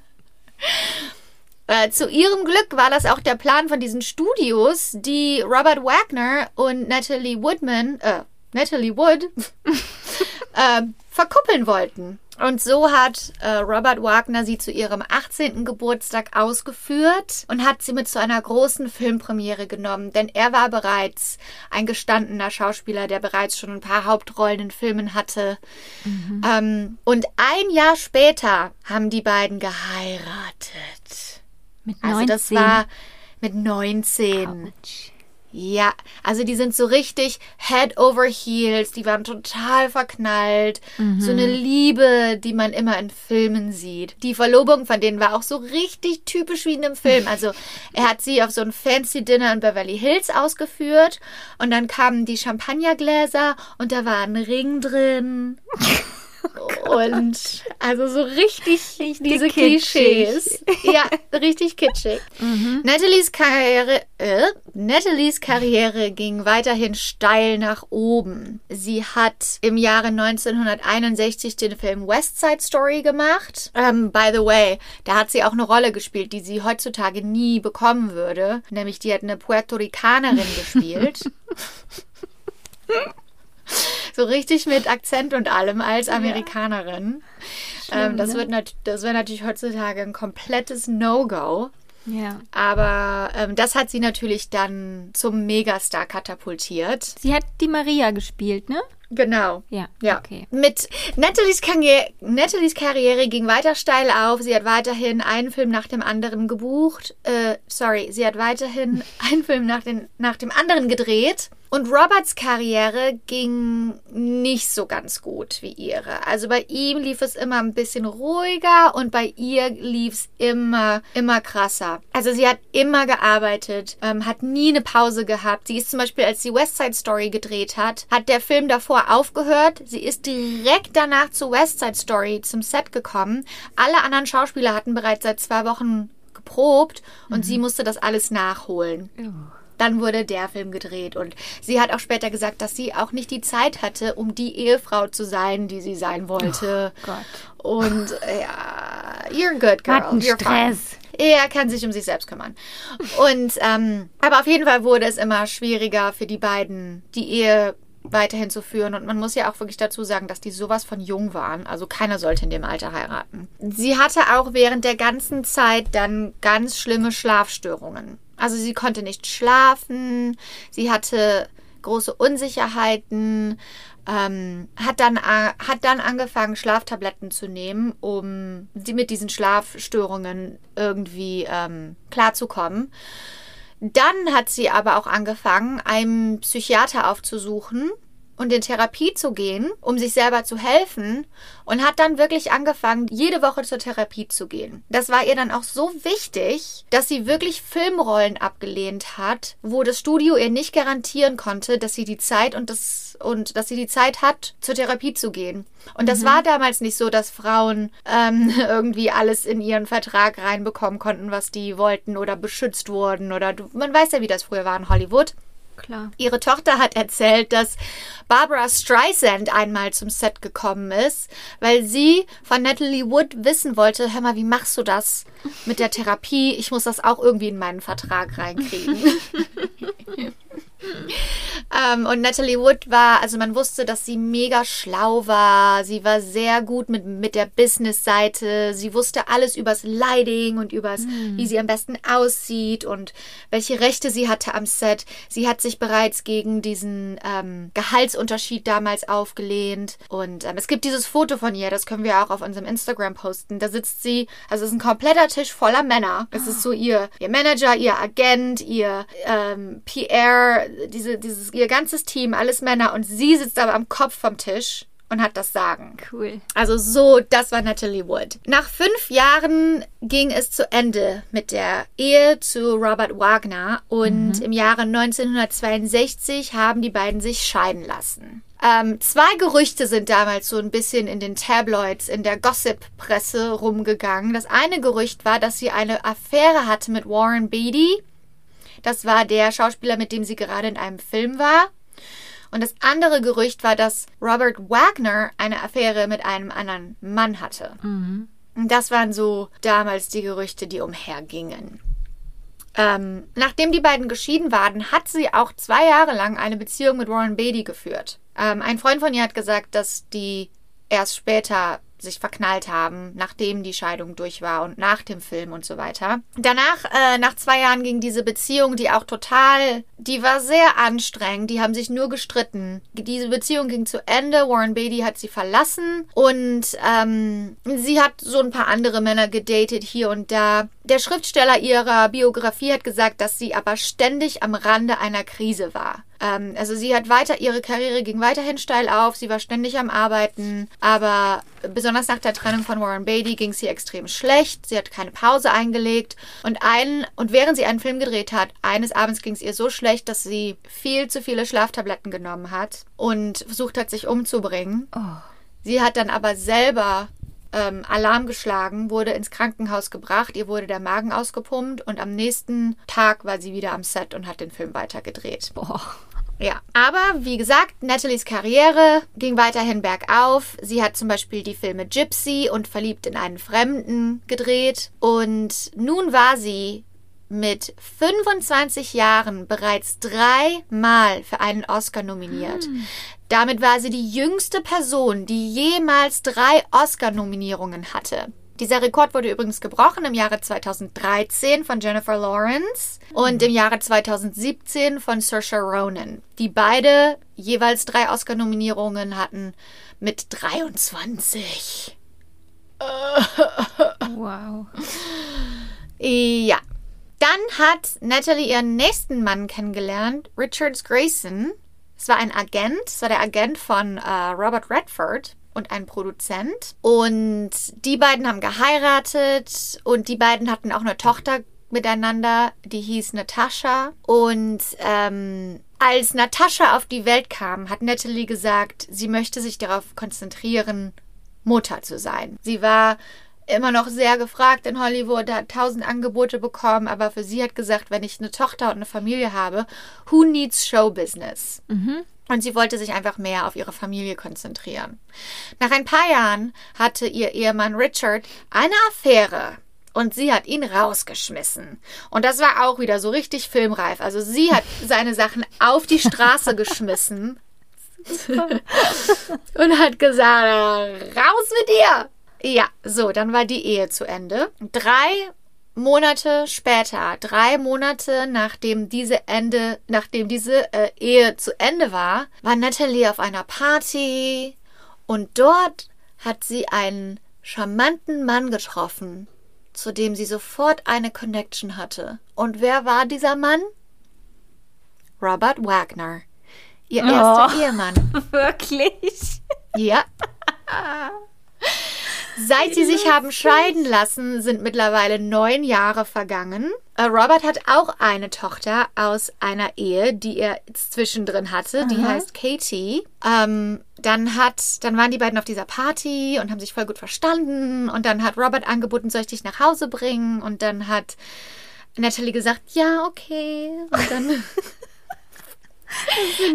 Äh, zu ihrem Glück war das auch der Plan von diesen Studios, die Robert Wagner und Natalie Woodman, äh, Natalie Wood, äh, verkuppeln wollten. Und so hat äh, Robert Wagner sie zu ihrem 18. Geburtstag ausgeführt und hat sie mit zu einer großen Filmpremiere genommen, denn er war bereits ein gestandener Schauspieler, der bereits schon ein paar Hauptrollen in Filmen hatte. Ähm, und ein Jahr später haben die beiden geheiratet. Mit 19. Also das war mit 19. Autsch. Ja, also die sind so richtig head over heels, die waren total verknallt. So eine Liebe, die man immer in Filmen sieht. Die Verlobung von denen war auch so richtig typisch wie in einem Film. Also er hat sie auf so ein fancy Dinner in Beverly Hills ausgeführt und dann kamen die Champagnergläser und da war ein Ring drin. Und also so richtig, diese kitschig. Klischees. Ja, richtig kitschig. Nathalies, Karriere, äh, Nathalies Karriere ging weiterhin steil nach oben. Sie hat im Jahre 1961 den Film West Side Story gemacht. Ähm, by the way, da hat sie auch eine Rolle gespielt, die sie heutzutage nie bekommen würde. Nämlich die hat eine Puerto Ricanerin gespielt. So richtig mit Akzent und allem als Amerikanerin. ähm, das wird nat das wäre natürlich heutzutage ein komplettes No-Go. Ja. Aber ähm, das hat sie natürlich dann zum Megastar katapultiert. Sie hat die Maria gespielt, ne? Genau. Ja. Ja. Okay. Mit Nathalies Karriere, Nathalies Karriere ging weiter steil auf. Sie hat weiterhin einen Film nach dem anderen gebucht. Äh, sorry, sie hat weiterhin einen Film nach, den, nach dem anderen gedreht. Und Roberts Karriere ging nicht so ganz gut wie ihre. Also bei ihm lief es immer ein bisschen ruhiger und bei ihr lief es immer, immer krasser. Also sie hat immer gearbeitet, ähm, hat nie eine Pause gehabt. Sie ist zum Beispiel, als sie West Side Story gedreht hat, hat der Film davor aufgehört. Sie ist direkt danach zu West Side Story zum Set gekommen. Alle anderen Schauspieler hatten bereits seit zwei Wochen geprobt und sie musste das alles nachholen. Dann wurde der Film gedreht und sie hat auch später gesagt, dass sie auch nicht die Zeit hatte, um die Ehefrau zu sein, die sie sein wollte. Oh Gott. Und ja, you're good, girl. Hat einen you're fine. Stress. Er kann sich um sich selbst kümmern. Und ähm, aber auf jeden Fall wurde es immer schwieriger für die beiden, die Ehe weiterhin zu führen. Und man muss ja auch wirklich dazu sagen, dass die sowas von jung waren. Also keiner sollte in dem Alter heiraten. Sie hatte auch während der ganzen Zeit dann ganz schlimme Schlafstörungen. Also sie konnte nicht schlafen, sie hatte große Unsicherheiten, ähm, hat, dann, hat dann angefangen, Schlaftabletten zu nehmen, um mit diesen Schlafstörungen irgendwie ähm, klarzukommen. Dann hat sie aber auch angefangen, einen Psychiater aufzusuchen und in Therapie zu gehen, um sich selber zu helfen und hat dann wirklich angefangen, jede Woche zur Therapie zu gehen. Das war ihr dann auch so wichtig, dass sie wirklich Filmrollen abgelehnt hat, wo das Studio ihr nicht garantieren konnte, dass sie die Zeit und das und dass sie die Zeit hat, zur Therapie zu gehen. Und das war damals nicht so, dass Frauen ähm, irgendwie alles in ihren Vertrag reinbekommen konnten, was die wollten oder beschützt wurden oder du, man weiß ja, wie das früher war in Hollywood. Klar. Ihre Tochter hat erzählt, dass Barbara Streisand einmal zum Set gekommen ist, weil sie von Natalie Wood wissen wollte, hör mal, wie machst du das mit der Therapie? Ich muss das auch irgendwie in meinen Vertrag reinkriegen. ähm, und Natalie Wood war, also man wusste, dass sie mega schlau war. Sie war sehr gut mit, mit der Business-Seite. Sie wusste alles übers Lighting und übers, wie sie am besten aussieht und welche Rechte sie hatte am Set. Sie hat sich bereits gegen diesen ähm, Gehaltsunterschied damals aufgelehnt. Und ähm, es gibt dieses Foto von ihr, das können wir auch auf unserem Instagram posten. Da sitzt sie, also es ist ein kompletter Tisch voller Männer. Es ist so ihr, ihr Manager, ihr Agent, ihr ähm, PR, diese, dieses, ihr ganzes Team, alles Männer. Und sie sitzt aber am Kopf vom Tisch und hat das Sagen. Cool. Also so, das war Natalie Wood. Nach fünf Jahren ging es zu Ende mit der Ehe zu Robert Wagner und im Jahre 1962 haben die beiden sich scheiden lassen. Ähm, zwei Gerüchte sind damals so ein bisschen in den Tabloids, in der Gossip-Presse rumgegangen. Das eine Gerücht war, dass sie eine Affäre hatte mit Warren Beatty. Das war der Schauspieler, mit dem sie gerade in einem Film war. Und das andere Gerücht war, dass Robert Wagner eine Affäre mit einem anderen Mann hatte. Und das waren so damals die Gerüchte, die umhergingen. Ähm, nachdem die beiden geschieden waren, hat sie auch zwei Jahre lang eine Beziehung mit Warren Beatty geführt. Ähm, ein Freund von ihr hat gesagt, dass die erst später sich verknallt haben, nachdem die Scheidung durch war und nach dem Film und so weiter. Danach, äh, nach zwei Jahren ging diese Beziehung, die auch total, die war sehr anstrengend, die haben sich nur gestritten. Diese Beziehung ging zu Ende, Warren Beatty hat sie verlassen und ähm, sie hat so ein paar andere Männer gedatet hier und da. Der Schriftsteller ihrer Biografie hat gesagt, dass sie aber ständig am Rande einer Krise war. Ähm, also sie hat weiter, ihre Karriere ging weiterhin steil auf, sie war ständig am Arbeiten, aber besonders nach der Trennung von Warren Beatty ging es ihr extrem schlecht. Sie hat keine Pause eingelegt und ein, und während sie einen Film gedreht hat, eines Abends ging es ihr so schlecht, dass sie viel zu viele Schlaftabletten genommen hat und versucht hat, sich umzubringen. Sie hat dann aber selber ähm, Alarm geschlagen, wurde ins Krankenhaus gebracht, ihr wurde der Magen ausgepumpt und am nächsten Tag war sie wieder am Set und hat den Film weitergedreht. Boah. Ja, aber wie gesagt, Natalies Karriere ging weiterhin bergauf. Sie hat zum Beispiel die Filme Gypsy und Verliebt in einen Fremden gedreht. Und nun war sie mit 25 Jahren bereits dreimal für einen Oscar nominiert. Damit war sie die jüngste Person, die jemals drei Oscar-Nominierungen hatte. Dieser Rekord wurde übrigens gebrochen im Jahre 2013 von Jennifer Lawrence und im Jahre 2017 von Saoirse Ronan, die beide jeweils drei Oscar-Nominierungen hatten mit 23. Wow. Ja. Dann hat Natalie ihren nächsten Mann kennengelernt, Richard Grayson. Es war ein Agent, es war der Agent von äh, Robert Redford und ein Produzent. Und die beiden haben geheiratet und die beiden hatten auch eine Tochter miteinander, die hieß Natascha. Und ähm, als Natascha auf die Welt kam, hat Natalie gesagt, sie möchte sich darauf konzentrieren, Mutter zu sein. Sie war immer noch sehr gefragt in Hollywood, hat tausend Angebote bekommen, aber für sie hat gesagt, wenn ich eine Tochter und eine Familie habe, who needs show business? Und sie wollte sich einfach mehr auf ihre Familie konzentrieren. Nach ein paar Jahren hatte ihr Ehemann Richard eine Affäre. Und sie hat ihn rausgeschmissen. Und das war auch wieder so richtig filmreif. Also sie hat seine Sachen auf die Straße geschmissen und hat gesagt, raus mit dir. Ja, so, dann war die Ehe zu Ende. Drei Monate später, drei Monate nachdem diese Ende, nachdem diese äh, Ehe zu Ende war, war Natalie auf einer Party und dort hat sie einen charmanten Mann getroffen, zu dem sie sofort eine Connection hatte. Und wer war dieser Mann? Robert Wagner, ihr erster Oh. Ehemann. Wirklich? Ja. Seit sie sich haben scheiden lassen, sind mittlerweile neun Jahre vergangen. Äh, Robert hat auch eine Tochter aus einer Ehe, die er zwischendrin hatte. Die heißt Katie. Ähm, dann hat, dann waren die beiden auf dieser Party und haben sich voll gut verstanden. Und dann hat Robert angeboten, soll ich dich nach Hause bringen? Und dann hat Natalie gesagt, ja, okay. Und dann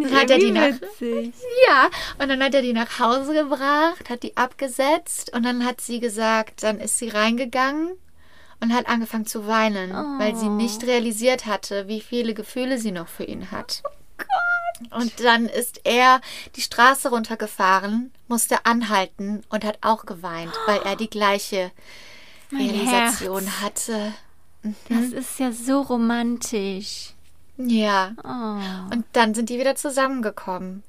Dann hat er die nach, witzig. ja, und dann hat er die nach Hause gebracht, hat die abgesetzt und dann hat sie gesagt, dann ist sie reingegangen und hat angefangen zu weinen, weil sie nicht realisiert hatte, wie viele Gefühle sie noch für ihn hat. Und dann ist er die Straße runtergefahren, musste anhalten und hat auch geweint, weil er die gleiche Mein Realisation hatte. Das ist ja so romantisch. Ja. Oh, Und dann sind die wieder zusammengekommen.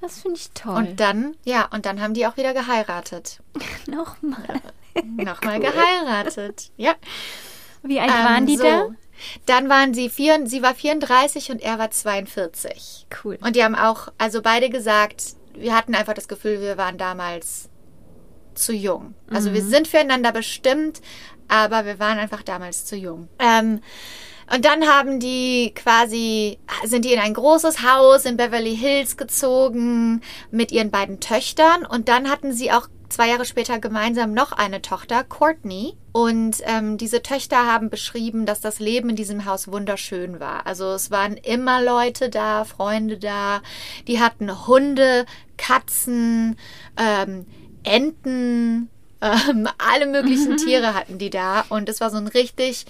das finde ich toll. Und dann, ja, und dann haben die auch wieder geheiratet. Nochmal. Nochmal geheiratet. Ja. Wie alt Ähm, waren die so. da? Dann waren sie vier, sie war 34 und er war 42. Cool. Und die haben auch, also beide gesagt, wir hatten einfach das Gefühl, wir waren damals zu jung. Also Mhm. wir sind füreinander bestimmt, aber wir waren einfach damals zu jung. Ähm, und dann haben die quasi, sind die in ein großes Haus in Beverly Hills gezogen mit ihren beiden Töchtern. Und dann hatten sie auch zwei Jahre später gemeinsam noch eine Tochter, Courtney. Und ähm, diese Töchter haben beschrieben, dass das Leben in diesem Haus wunderschön war. Also es waren immer Leute da, Freunde da. Die hatten Hunde, Katzen, ähm, Enten, ähm, alle möglichen Tiere hatten die da. Und es war so ein richtig,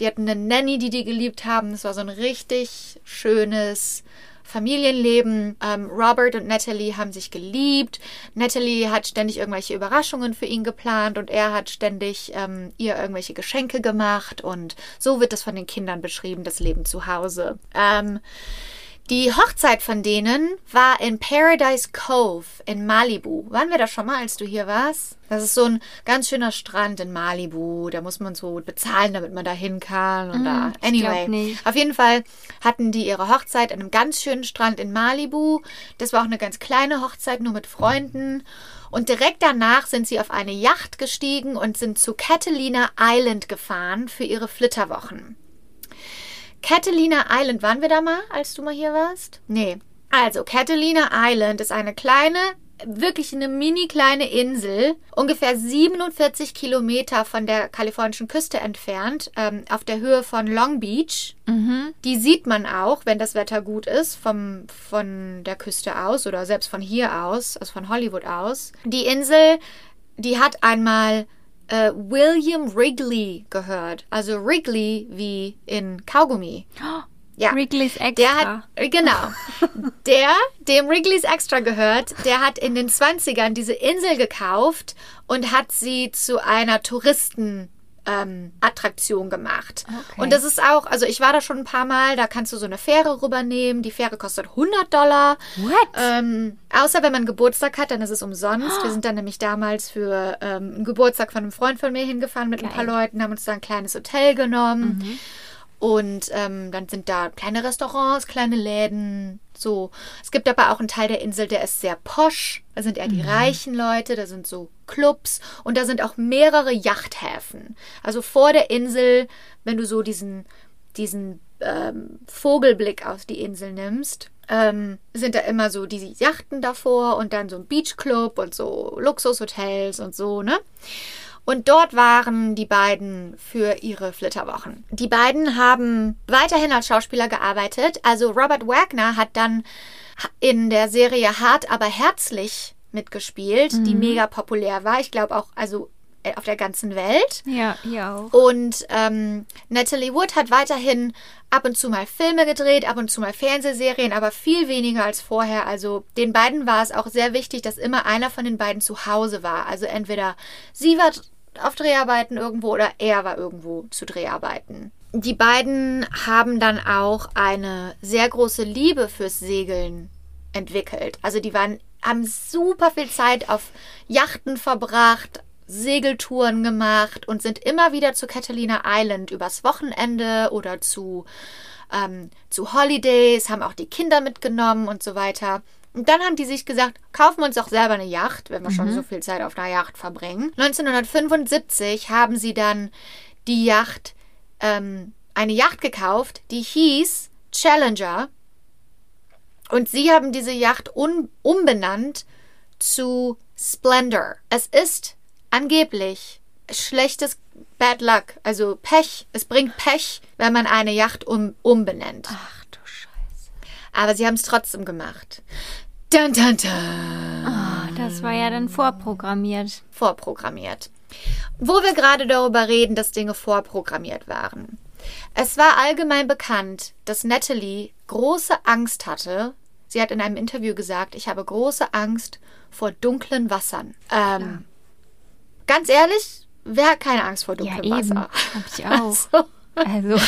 die hatten eine Nanny, die die geliebt haben. Es war so ein richtig schönes Familienleben. Ähm, Robert und Natalie haben sich geliebt. Natalie hat ständig irgendwelche Überraschungen für ihn geplant und er hat ständig ähm, ihr irgendwelche Geschenke gemacht. Und so wird das von den Kindern beschrieben, das Leben zu Hause. Ähm, die Hochzeit von denen war in Paradise Cove in Malibu. Waren wir da schon mal, als du hier warst? Das ist so ein ganz schöner Strand in Malibu. Da muss man so bezahlen, damit man da hin kann. Da. ich Anyway, auf jeden Fall hatten die ihre Hochzeit an einem ganz schönen Strand in Malibu. Das war auch eine ganz kleine Hochzeit, nur mit Freunden. Und direkt danach sind sie auf eine Yacht gestiegen und sind zu Catalina Island gefahren für ihre Flitterwochen. Catalina Island, waren wir da mal, als du mal hier warst? Nee. Also, Catalina Island ist eine kleine, wirklich eine mini kleine Insel, ungefähr 47 Kilometer von der kalifornischen Küste entfernt, ähm, auf der Höhe von Long Beach. Die sieht man auch, wenn das Wetter gut ist, vom, von der Küste aus oder selbst von hier aus, also von Hollywood aus. Die Insel, die hat einmal äh, William Wrigley gehört. Also Wrigley wie in Kaugummi. Ja. Wrigley's Extra. Der hat, äh, genau. Der, dem Wrigley's Extra gehört, der hat in den 20ern diese Insel gekauft und hat sie zu einer Touristen ähm, Attraktion gemacht. Okay. Und das ist auch, also ich war da schon ein paar Mal, da kannst du so eine Fähre rübernehmen. Die Fähre kostet 100 Dollar. What? Ähm, außer wenn man Geburtstag hat, dann ist es umsonst. Wir sind dann nämlich damals für ähm, einen Geburtstag von einem Freund von mir hingefahren mit ein paar Geil. Leuten, haben uns da ein kleines Hotel genommen. Und ähm, dann sind da kleine Restaurants, kleine Läden, so. Es gibt aber auch einen Teil der Insel, der ist sehr posch. Da sind eher die reichen Leute, da sind so Clubs und da sind auch mehrere Yachthäfen. Also vor der Insel, wenn du so diesen, diesen ähm, Vogelblick auf die Insel nimmst, ähm, sind da immer so diese Yachten davor und dann so ein Beachclub und so Luxushotels und so, ne? Und dort waren die beiden für ihre Flitterwochen. Die beiden haben weiterhin als Schauspieler gearbeitet. Also Robert Wagner hat dann in der Serie Hart aber herzlich mitgespielt, die mega populär war. Ich glaube auch, also äh, auf der ganzen Welt. ja, hier auch. Und ähm, Natalie Wood hat weiterhin ab und zu mal Filme gedreht, ab und zu mal Fernsehserien, aber viel weniger als vorher. Also den beiden war es auch sehr wichtig, dass immer einer von den beiden zu Hause war. Also entweder sie war auf Dreharbeiten irgendwo oder er war irgendwo zu Dreharbeiten. Die beiden haben dann auch eine sehr große Liebe fürs Segeln entwickelt. Also die waren, haben super viel Zeit auf Yachten verbracht, Segeltouren gemacht und sind immer wieder zu Catalina Island übers Wochenende oder zu, ähm, zu Holidays, haben auch die Kinder mitgenommen und so weiter. Und dann haben die sich gesagt, kaufen wir uns doch selber eine Yacht, wenn wir schon so viel Zeit auf einer Yacht verbringen. 1975 haben sie dann die Yacht, ähm, eine Yacht gekauft, die hieß Challenger. Und sie haben diese Yacht un umbenannt zu Splendor. Es ist angeblich schlechtes Bad Luck, also Pech. Es bringt Pech, wenn man eine Yacht um umbenennt. Ach du Scheiße. Aber sie haben es trotzdem gemacht. Dun, dun, dun. Ah, das war ja dann vorprogrammiert. Vorprogrammiert. Wo wir gerade darüber reden, dass Dinge vorprogrammiert waren. Es war allgemein bekannt, dass Natalie große Angst hatte. Sie hat in einem Interview gesagt, ich habe große Angst vor dunklen Wassern. Ähm, ganz ehrlich, wer hat keine Angst vor Ja, dunklem eben. Wasser? Hab ich auch. So. Also,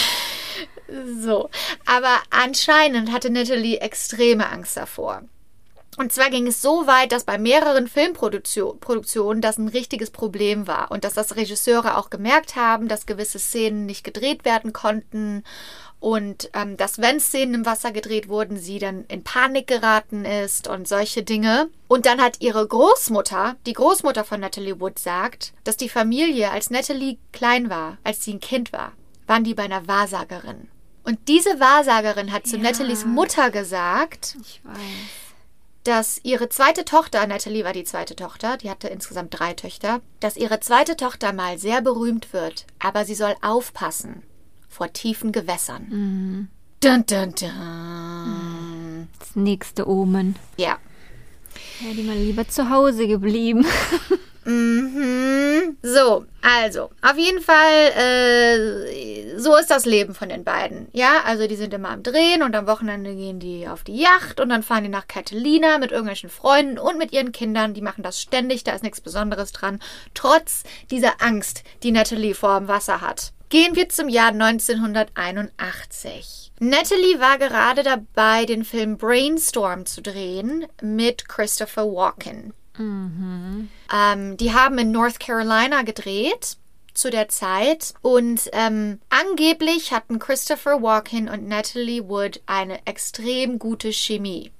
So, aber anscheinend hatte Natalie extreme Angst davor. Und zwar ging es so weit, dass bei mehreren Filmproduktionen Produktionen das ein richtiges Problem war und dass das Regisseure auch gemerkt haben, dass gewisse Szenen nicht gedreht werden konnten und ähm, dass wenn Szenen im Wasser gedreht wurden, sie dann in Panik geraten ist und solche Dinge. Und dann hat ihre Großmutter, die Großmutter von Natalie Wood, sagt, dass die Familie, als Natalie klein war, als sie ein Kind war, waren die bei einer Wahrsagerin. Und diese Wahrsagerin hat zu Ja. Natalies Mutter gesagt, ich weiß. Dass ihre zweite Tochter, Natalie war die zweite Tochter, die hatte insgesamt drei Töchter, dass ihre zweite Tochter mal sehr berühmt wird, aber sie soll aufpassen vor tiefen Gewässern. Dun, dun, dun. Das nächste Omen. Ja. Wäre die mal lieber zu Hause geblieben. Mhm. So, also, auf jeden Fall, äh, so ist das Leben von den beiden. Ja, also die sind immer am Drehen und am Wochenende gehen die auf die Yacht und dann fahren die nach Catalina mit irgendwelchen Freunden und mit ihren Kindern. Die machen das ständig, da ist nichts Besonderes dran. Trotz dieser Angst, die Natalie vor dem Wasser hat. Gehen wir zum Jahr 1981. Natalie war gerade dabei, den Film Brainstorm zu drehen mit Christopher Walken. Ähm, die haben in North Carolina gedreht zu der Zeit und ähm, angeblich hatten Christopher Walken und Natalie Wood eine extrem gute Chemie.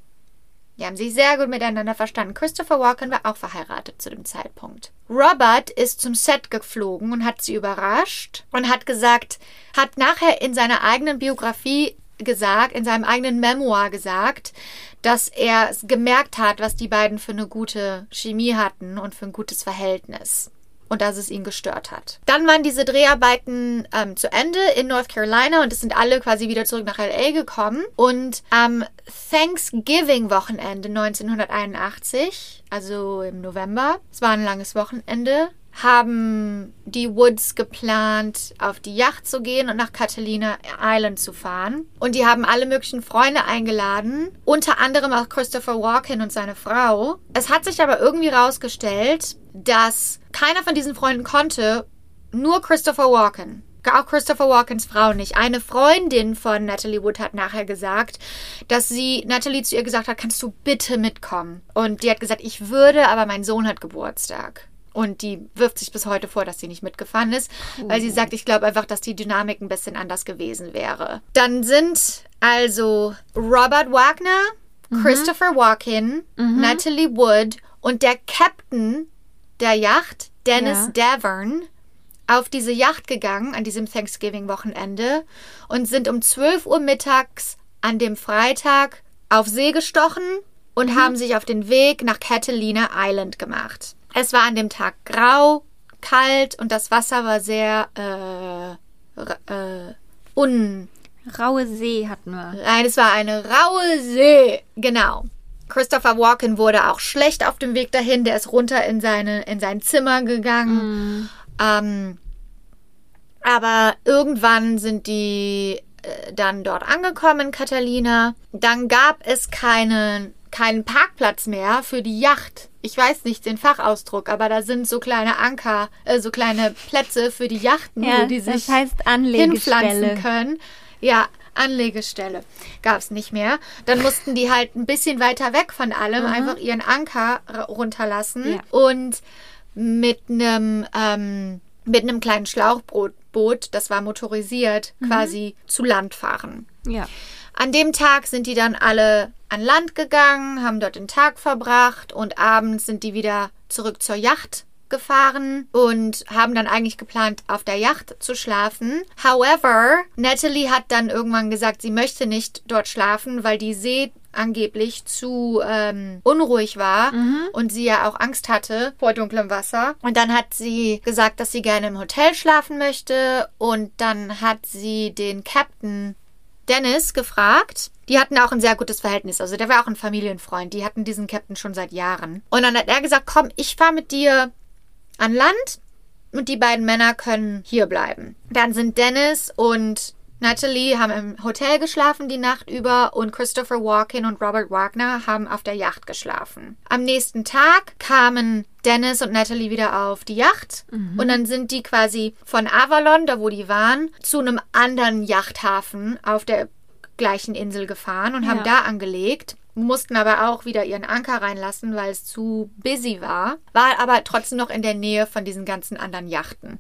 Die haben sich sehr gut miteinander verstanden. Christopher Walken war auch verheiratet zu dem Zeitpunkt. Robert ist zum Set geflogen und hat sie überrascht und hat gesagt, hat nachher in seiner eigenen Biografie gesagt, in seinem eigenen Memoir gesagt, dass er gemerkt hat, was die beiden für eine gute Chemie hatten und für ein gutes Verhältnis. Und dass es ihn gestört hat. Dann waren diese Dreharbeiten ähm, zu Ende in North Carolina und es sind alle quasi wieder zurück nach LA gekommen. Und am Thanksgiving-Wochenende 1981, also im November, es war ein langes Wochenende, haben die Woods geplant, auf die Yacht zu gehen und nach Catalina Island zu fahren. Und die haben alle möglichen Freunde eingeladen, unter anderem auch Christopher Walken und seine Frau. Es hat sich aber irgendwie rausgestellt, dass keiner von diesen Freunden konnte, nur Christopher Walken auch Christopher Walkens Frau nicht. Eine Freundin von Natalie Wood hat nachher gesagt, dass sie Natalie zu ihr gesagt hat, kannst du bitte mitkommen? Und die hat gesagt, ich würde, aber mein Sohn hat Geburtstag. Und die wirft sich bis heute vor, dass sie nicht mitgefahren ist, oh. weil sie sagt, ich glaube einfach, dass die Dynamik ein bisschen anders gewesen wäre. Dann sind also Robert Wagner, mhm. Christopher Walken, mhm. Natalie Wood und der Captain der Yacht, Dennis ja. Davern, auf diese Yacht gegangen an diesem Thanksgiving-Wochenende und sind um 12 Uhr mittags an dem Freitag auf See gestochen und mhm. haben sich auf den Weg nach Catalina Island gemacht. Es war an dem Tag grau, kalt und das Wasser war sehr äh, äh, un. Raue See hatten wir. Nein, es war eine raue See. Genau. Christopher Walken wurde auch schlecht auf dem Weg dahin. Der ist runter in, seine, in sein Zimmer gegangen. Mm. Ähm, aber irgendwann sind die äh, dann dort angekommen, Catalina. Dann gab es keinen, keinen Parkplatz mehr für die Yacht ich weiß nicht den Fachausdruck, aber da sind so kleine Anker, äh, so kleine Plätze für die Yachten, ja, wo die sich das heißt hinpflanzen können. Ja, Anlegestelle gab es nicht mehr. Dann mussten die halt ein bisschen weiter weg von allem mhm. einfach ihren Anker runterlassen ja. und mit einem ähm, mit einem kleinen Schlauchboot, das war motorisiert, mhm. quasi zu Land fahren. Ja. An dem Tag sind die dann alle an Land gegangen, haben dort den Tag verbracht und abends sind die wieder zurück zur Yacht gefahren und haben dann eigentlich geplant, auf der Yacht zu schlafen. However, Natalie hat dann irgendwann gesagt, sie möchte nicht dort schlafen, weil die See angeblich zu ähm, unruhig war mhm. und sie ja auch Angst hatte vor dunklem Wasser. Und dann hat sie gesagt, dass sie gerne im Hotel schlafen möchte und dann hat sie den Captain Dennis gefragt. Die hatten auch ein sehr gutes Verhältnis. Also der war auch ein Familienfreund. Die hatten diesen Captain schon seit Jahren. Und dann hat er gesagt, komm, ich fahre mit dir an Land und die beiden Männer können hier bleiben. Dann sind Dennis und Natalie haben im Hotel geschlafen die Nacht über und Christopher Walken und Robert Wagner haben auf der Yacht geschlafen. Am nächsten Tag kamen Dennis und Natalie wieder auf die Yacht mhm. und dann sind die quasi von Avalon, da wo die waren, zu einem anderen Yachthafen auf der gleichen Insel gefahren und haben da angelegt mussten aber auch wieder ihren Anker reinlassen, weil es zu busy war, war aber trotzdem noch in der Nähe von diesen ganzen anderen Yachten.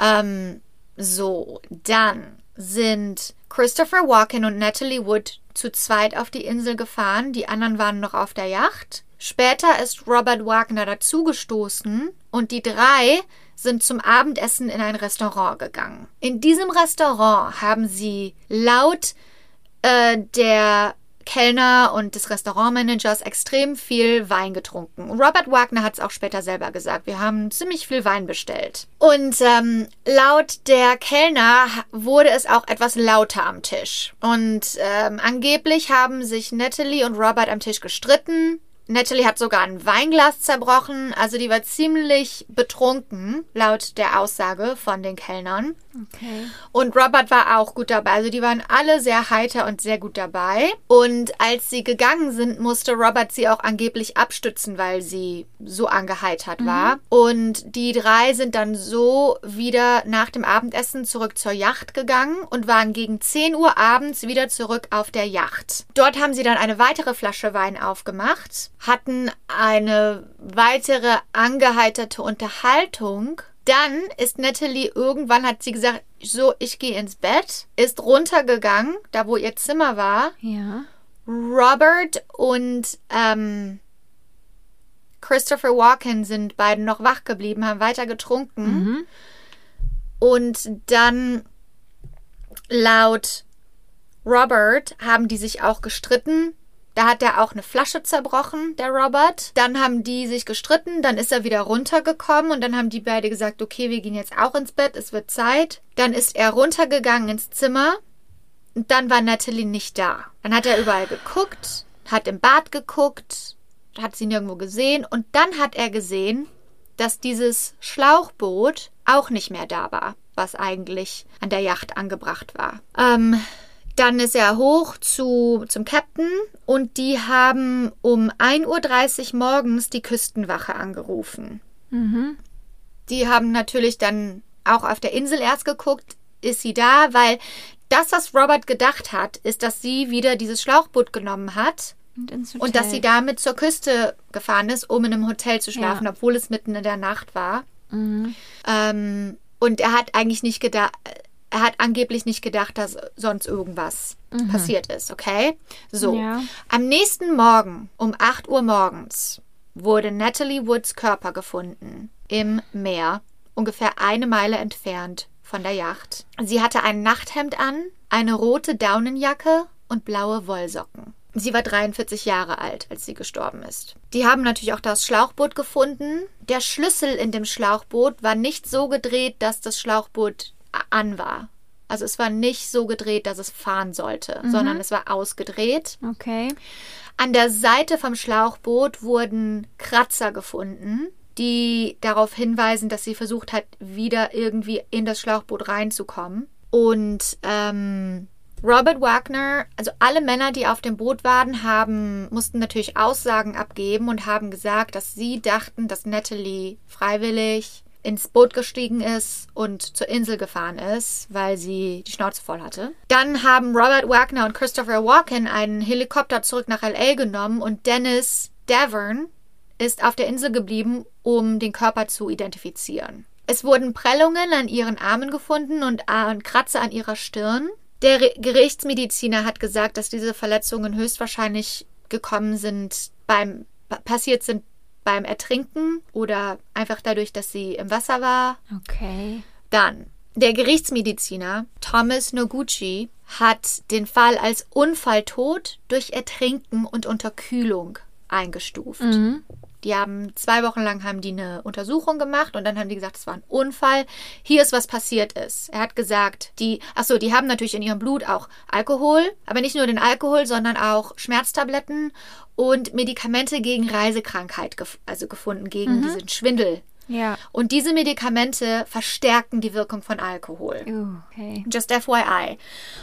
Ähm, so, dann sind Christopher Walken und Natalie Wood zu zweit auf die Insel gefahren, die anderen waren noch auf der Yacht. Später ist Robert Wagner dazugestoßen und die drei sind zum Abendessen in ein Restaurant gegangen. In diesem Restaurant haben sie laut äh, der Kellner und des Restaurantmanagers extrem viel Wein getrunken. Robert Wagner hat es auch später selber gesagt. Wir haben ziemlich viel Wein bestellt. Und ähm, laut der Kellner wurde es auch etwas lauter am Tisch. Und ähm, angeblich haben sich Natalie und Robert am Tisch gestritten. Natalie hat sogar ein Weinglas zerbrochen, also die war ziemlich betrunken, laut der Aussage von den Kellnern. Okay. Und Robert war auch gut dabei. Also die waren alle sehr heiter und sehr gut dabei. Und als sie gegangen sind, musste Robert sie auch angeblich abstützen, weil sie so angeheitert mhm. war. Und die drei sind dann so wieder nach dem Abendessen zurück zur Yacht gegangen und waren gegen 10 Uhr abends wieder zurück auf der Yacht. Dort haben sie dann eine weitere Flasche Wein aufgemacht, hatten eine weitere angeheiterte Unterhaltung dann ist Natalie irgendwann, hat sie gesagt, so, ich gehe ins Bett, ist runtergegangen, da wo ihr Zimmer war. Ja. Robert und ähm, Christopher Walken sind beiden noch wach geblieben, haben weiter getrunken. Mhm. Und dann laut Robert haben die sich auch gestritten. Da hat er auch eine Flasche zerbrochen, der Robert. Dann haben die sich gestritten, dann ist er wieder runtergekommen und dann haben die beide gesagt, okay, wir gehen jetzt auch ins Bett, es wird Zeit. Dann ist er runtergegangen ins Zimmer und dann war Natalie nicht da. Dann hat er überall geguckt, hat im Bad geguckt, hat sie nirgendwo gesehen und dann hat er gesehen, dass dieses Schlauchboot auch nicht mehr da war, was eigentlich an der Yacht angebracht war. Ähm, dann ist er hoch zu, zum Captain und die haben um 1.30 Uhr morgens die Küstenwache angerufen. Mhm. Die haben natürlich dann auch auf der Insel erst geguckt, ist sie da, weil das, was Robert gedacht hat, ist, dass sie wieder dieses Schlauchboot genommen hat Und, und dass sie damit zur Küste gefahren ist, um in einem Hotel zu schlafen, Ja. obwohl es mitten in der Nacht war. Mhm. Ähm, und er hat eigentlich nicht gedacht, er hat angeblich nicht gedacht, dass sonst irgendwas passiert ist, okay? So. Ja. Am nächsten Morgen um 8 Uhr morgens wurde Natalie Woods Körper gefunden im Meer, ungefähr eine Meile entfernt von der Yacht. Sie hatte ein Nachthemd an, eine rote Daunenjacke und blaue Wollsocken. Sie war 43 Jahre alt, als sie gestorben ist. Die haben natürlich auch das Schlauchboot gefunden. Der Schlüssel in dem Schlauchboot war nicht so gedreht, dass das Schlauchboot an war. Also es war nicht so gedreht, dass es fahren sollte, sondern es war ausgedreht. Okay. An der Seite vom Schlauchboot wurden Kratzer gefunden, die darauf hinweisen, dass sie versucht hat, wieder irgendwie in das Schlauchboot reinzukommen. Und ähm, Robert Wagner, also alle Männer, die auf dem Boot waren, haben, mussten natürlich Aussagen abgeben und haben gesagt, dass sie dachten, dass Natalie freiwillig ins Boot gestiegen ist und zur Insel gefahren ist, weil sie die Schnauze voll hatte. Dann haben Robert Wagner und Christopher Walken einen Helikopter zurück nach LA genommen und Dennis Davern ist auf der Insel geblieben, um den Körper zu identifizieren. Es wurden Prellungen an ihren Armen gefunden und Kratzer an ihrer Stirn. Der Gerichtsmediziner hat gesagt, dass diese Verletzungen höchstwahrscheinlich gekommen sind beim pa- passiert sind beim Ertrinken oder einfach dadurch, dass sie im Wasser war. Okay. Dann der Gerichtsmediziner Thomas Noguchi hat den Fall als Unfalltod durch Ertrinken und Unterkühlung eingestuft. Die haben zwei Wochen lang haben die eine Untersuchung gemacht und dann haben die gesagt, es war ein Unfall. Hier ist was passiert ist. Er hat gesagt, die, ach so, die haben natürlich in ihrem Blut auch Alkohol, aber nicht nur den Alkohol, sondern auch Schmerztabletten und Medikamente gegen Reisekrankheit, gef also gefunden gegen diesen Schwindel. Ja. Und diese Medikamente verstärken die Wirkung von Alkohol. Uh, okay. Just FYI.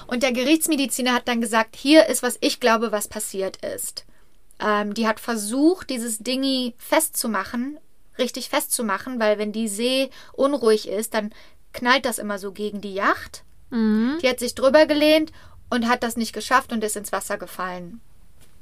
Und der Gerichtsmediziner hat dann gesagt, hier ist, was ich glaube, was passiert ist. Ähm, die hat versucht, dieses Dingi festzumachen, richtig festzumachen, weil wenn die See unruhig ist, dann knallt das immer so gegen die Yacht. Mhm. Die hat sich drüber gelehnt und hat das nicht geschafft und ist ins Wasser gefallen.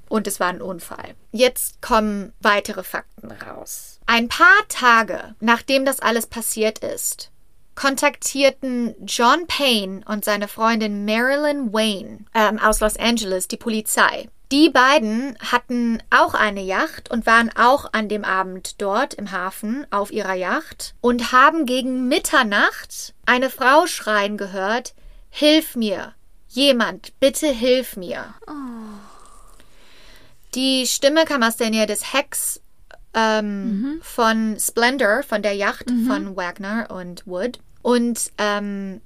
Und es war ein Unfall. Jetzt kommen weitere Fakten raus. Ein paar Tage nachdem das alles passiert ist, kontaktierten John Payne und seine Freundin Marilyn Wayne ähm, aus Los Angeles die Polizei. Die beiden hatten auch eine Yacht und waren auch an dem Abend dort im Hafen auf ihrer Yacht und haben gegen Mitternacht eine Frau schreien gehört, Hilf mir! Jemand, bitte hilf mir! Die Stimme kam aus der Nähe des Hecks ähm, von Splendor, von der Yacht von Wagner und Wood. Und ähm,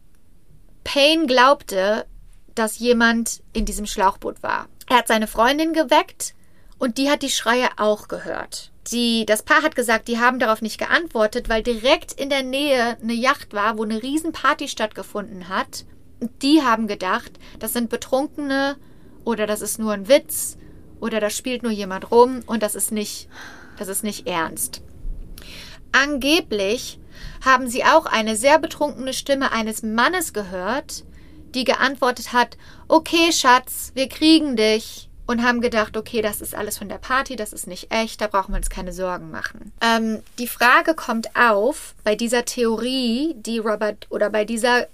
Payne glaubte, dass jemand in diesem Schlauchboot war. Er hat seine Freundin geweckt und die hat die Schreie auch gehört. Die, das Paar hat gesagt, die haben darauf nicht geantwortet, weil direkt in der Nähe eine Yacht war, wo eine Riesenparty stattgefunden hat. Und die haben gedacht, das sind Betrunkene oder das ist nur ein Witz oder da spielt nur jemand rum und das ist nicht, das ist nicht ernst. Angeblich haben sie auch eine sehr betrunkene Stimme eines Mannes gehört, die geantwortet hat, okay Schatz, wir kriegen dich. Und haben gedacht, okay, das ist alles von der Party, das ist nicht echt, da brauchen wir uns keine Sorgen machen. Ähm, die Frage kommt auf bei dieser Theorie, die Robert oder bei dieser,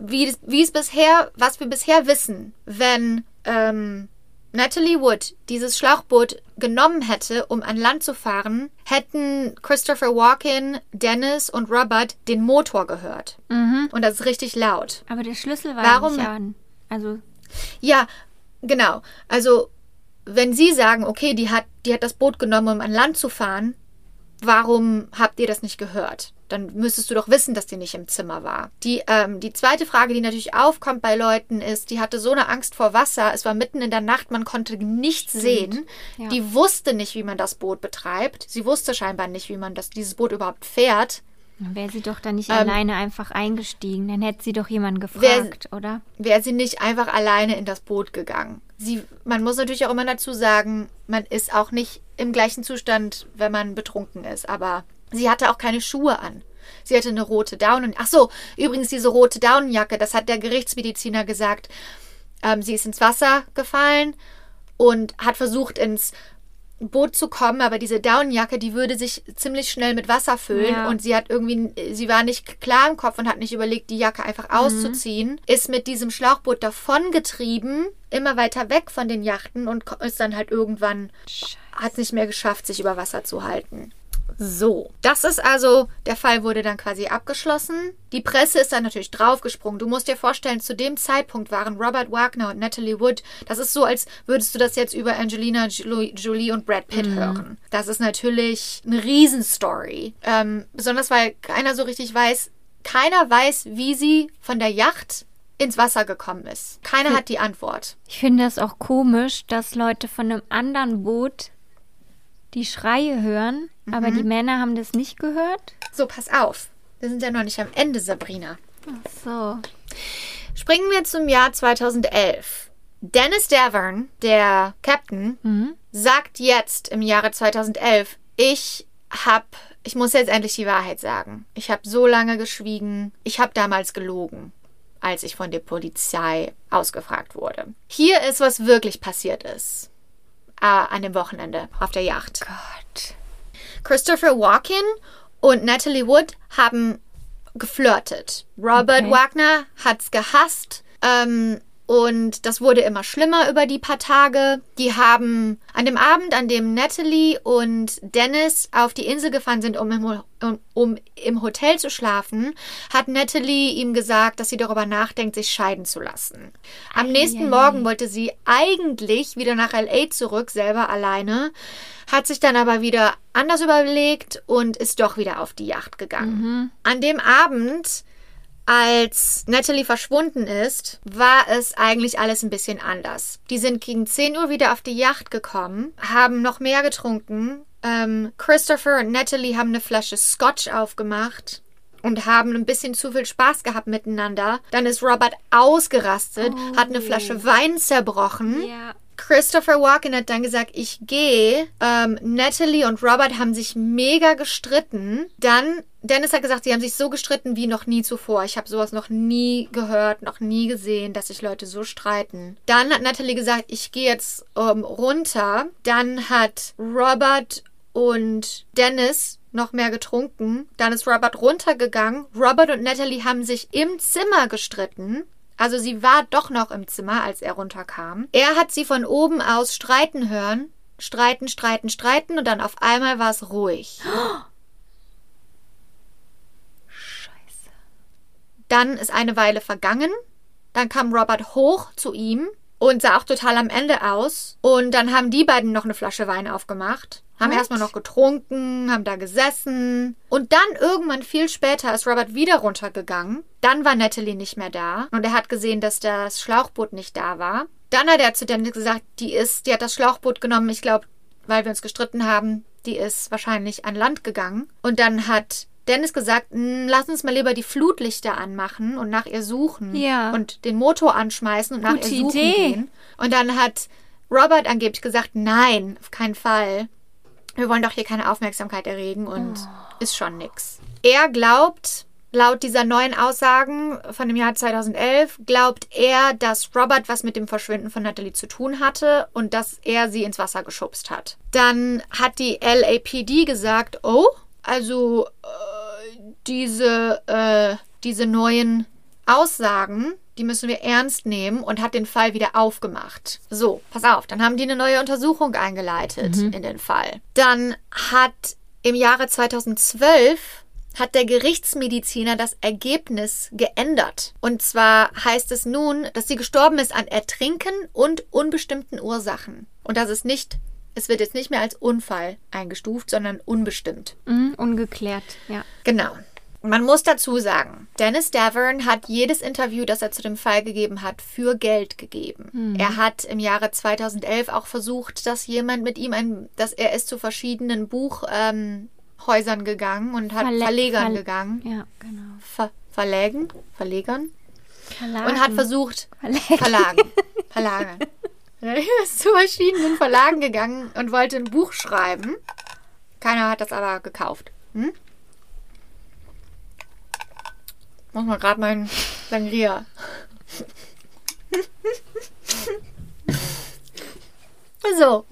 wie, wie es bisher, was wir bisher wissen, wenn ähm, Natalie Wood dieses Schlauchboot genommen hätte, um an Land zu fahren, hätten Christopher Walken, Dennis und Robert den Motor gehört. Und das ist richtig laut. Aber der Schlüssel war Warum- nicht an. Also, Ja, genau. Also, wenn Sie sagen, okay, die hat, die hat das Boot genommen, um an Land zu fahren, warum habt ihr das nicht gehört? Dann müsstest du doch wissen, dass die nicht im Zimmer war. Die, ähm, die zweite Frage, die natürlich aufkommt bei Leuten, ist, die hatte so eine Angst vor Wasser. Es war mitten in der Nacht, man konnte nichts sehen. Ja. Die wusste nicht, wie man das Boot betreibt. Sie wusste scheinbar nicht, wie man das, dieses Boot überhaupt fährt. Dann wäre sie doch da nicht Ähm, alleine einfach eingestiegen. Dann hätte sie doch jemanden gefragt, oder? wäre sie nicht einfach alleine in das Boot gegangen. Sie, man muss natürlich auch immer dazu sagen, man ist auch nicht im gleichen Zustand, wenn man betrunken ist. Aber sie hatte auch keine Schuhe an. Sie hatte eine rote Daunen. Ach so, übrigens diese rote Daunenjacke, das hat der Gerichtsmediziner gesagt. Ähm, sie ist ins Wasser gefallen und hat versucht ins Boot zu kommen, aber diese Daunenjacke, die würde sich ziemlich schnell mit Wasser füllen Ja. und sie hat irgendwie, sie war nicht klar im Kopf und hat nicht überlegt, die Jacke einfach auszuziehen, ist mit diesem Schlauchboot davongetrieben, immer weiter weg von den Yachten und ist dann halt irgendwann, hat es nicht mehr geschafft, sich über Wasser zu halten. So, das ist also, der Fall wurde dann quasi abgeschlossen. Die Presse ist dann natürlich draufgesprungen. Du musst dir vorstellen, zu dem Zeitpunkt waren Robert Wagner und Natalie Wood, das ist so, als würdest du das jetzt über Angelina Jolie und Brad Pitt hören. Das ist natürlich eine Riesenstory. Ähm, besonders weil keiner so richtig weiß, keiner weiß, wie sie von der Yacht ins Wasser gekommen ist. Keiner hat die Antwort. Ich finde das auch komisch, dass Leute von einem anderen Boot die Schreie hören, aber Mhm. die Männer haben das nicht gehört. So, pass auf. Wir sind ja noch nicht am Ende, Sabrina. Ach so. Springen wir zum Jahr 2011. Dennis Davern, der Captain, sagt jetzt im Jahre 2011, ich hab, ich muss jetzt endlich die Wahrheit sagen. Ich habe so lange geschwiegen. Ich habe damals gelogen, als ich von der Polizei ausgefragt wurde. Hier ist, was wirklich passiert ist. Äh, an dem Wochenende auf der Yacht. Gott. Christopher Walken und Natalie Wood haben geflirtet. Robert Okay. Wagner hat's gehasst. Ähm, und das wurde immer schlimmer über die paar Tage. Die haben an dem Abend, an dem Natalie und Dennis auf die Insel gefahren sind, um im, um, um im Hotel zu schlafen, hat Natalie ihm gesagt, dass sie darüber nachdenkt, sich scheiden zu lassen. Am nächsten Eieiei. Morgen wollte sie eigentlich wieder nach LA zurück, selber alleine, hat sich dann aber wieder anders überlegt und ist doch wieder auf die Yacht gegangen. An dem Abend, als Natalie verschwunden ist, war es eigentlich alles ein bisschen anders. Die sind gegen 10 Uhr wieder auf die Yacht gekommen, haben noch mehr getrunken. Ähm, Christopher und Natalie haben eine Flasche Scotch aufgemacht und haben ein bisschen zu viel Spaß gehabt miteinander. Dann ist Robert ausgerastet, hat eine Flasche Wein zerbrochen. Ja. Christopher Walken hat dann gesagt, ich gehe. Ähm, Natalie und Robert haben sich mega gestritten. Dann, Dennis hat gesagt, sie haben sich so gestritten wie noch nie zuvor. Ich habe sowas noch nie gehört, noch nie gesehen, dass sich Leute so streiten. Dann hat Natalie gesagt, ich gehe jetzt ähm, runter. Dann hat Robert und Dennis noch mehr getrunken. Dann ist Robert runtergegangen. Robert und Natalie haben sich im Zimmer gestritten. Also sie war doch noch im Zimmer, als er runterkam. Er hat sie von oben aus streiten hören. Streiten, streiten, streiten und dann auf einmal war es ruhig. Scheiße. Dann ist eine Weile vergangen. Dann kam Robert hoch zu ihm und sah auch total am Ende aus. Und dann haben die beiden noch eine Flasche Wein aufgemacht. Haben What? erstmal noch getrunken, haben da gesessen. Und dann irgendwann viel später ist Robert wieder runtergegangen. Dann war Natalie nicht mehr da. Und er hat gesehen, dass das Schlauchboot nicht da war. Dann hat er zu Dennis gesagt, die ist, die hat das Schlauchboot genommen. Ich glaube, weil wir uns gestritten haben, die ist wahrscheinlich an Land gegangen. Und dann hat Dennis gesagt, "Mm, lass uns mal lieber die Flutlichter anmachen und nach ihr suchen. Ja. Und den Motor anschmeißen und nach Gute ihr suchen Idee. gehen. Und dann hat Robert angeblich gesagt, nein, auf keinen Fall. Wir wollen doch hier keine Aufmerksamkeit erregen und ist schon nix. Er glaubt, laut dieser neuen Aussagen von dem Jahr 2011, glaubt er, dass Robert was mit dem Verschwinden von Natalie zu tun hatte und dass er sie ins Wasser geschubst hat. Dann hat die LAPD gesagt, oh, also äh, diese, äh, diese neuen Aussagen, die müssen wir ernst nehmen und hat den Fall wieder aufgemacht. So, pass auf, dann haben die eine neue Untersuchung eingeleitet in den Fall. Dann hat im Jahre 2012 hat der Gerichtsmediziner das Ergebnis geändert. Und zwar heißt es nun, dass sie gestorben ist an Ertrinken und unbestimmten Ursachen. Und dass es nicht es wird jetzt nicht mehr als Unfall eingestuft, sondern unbestimmt. Mhm, ungeklärt, ja. Genau. Man muss dazu sagen, Dennis Davern hat jedes Interview, das er zu dem Fall gegeben hat, für Geld gegeben. Er hat im Jahre 2011 auch versucht, dass jemand mit ihm ein, dass er ist zu verschiedenen Buchhäusern ähm, gegangen und hat Verle- Verlegern Verl- gegangen. Ja, genau. Ver Verlägen? Verlegern? Verlagen. Und hat versucht, Verlägen. Verlagen. Verlagen. Er ist zu verschiedenen Verlagen gegangen und wollte ein Buch schreiben. Keiner hat das aber gekauft. Hm? Muss man gerade meinen Sangria. so.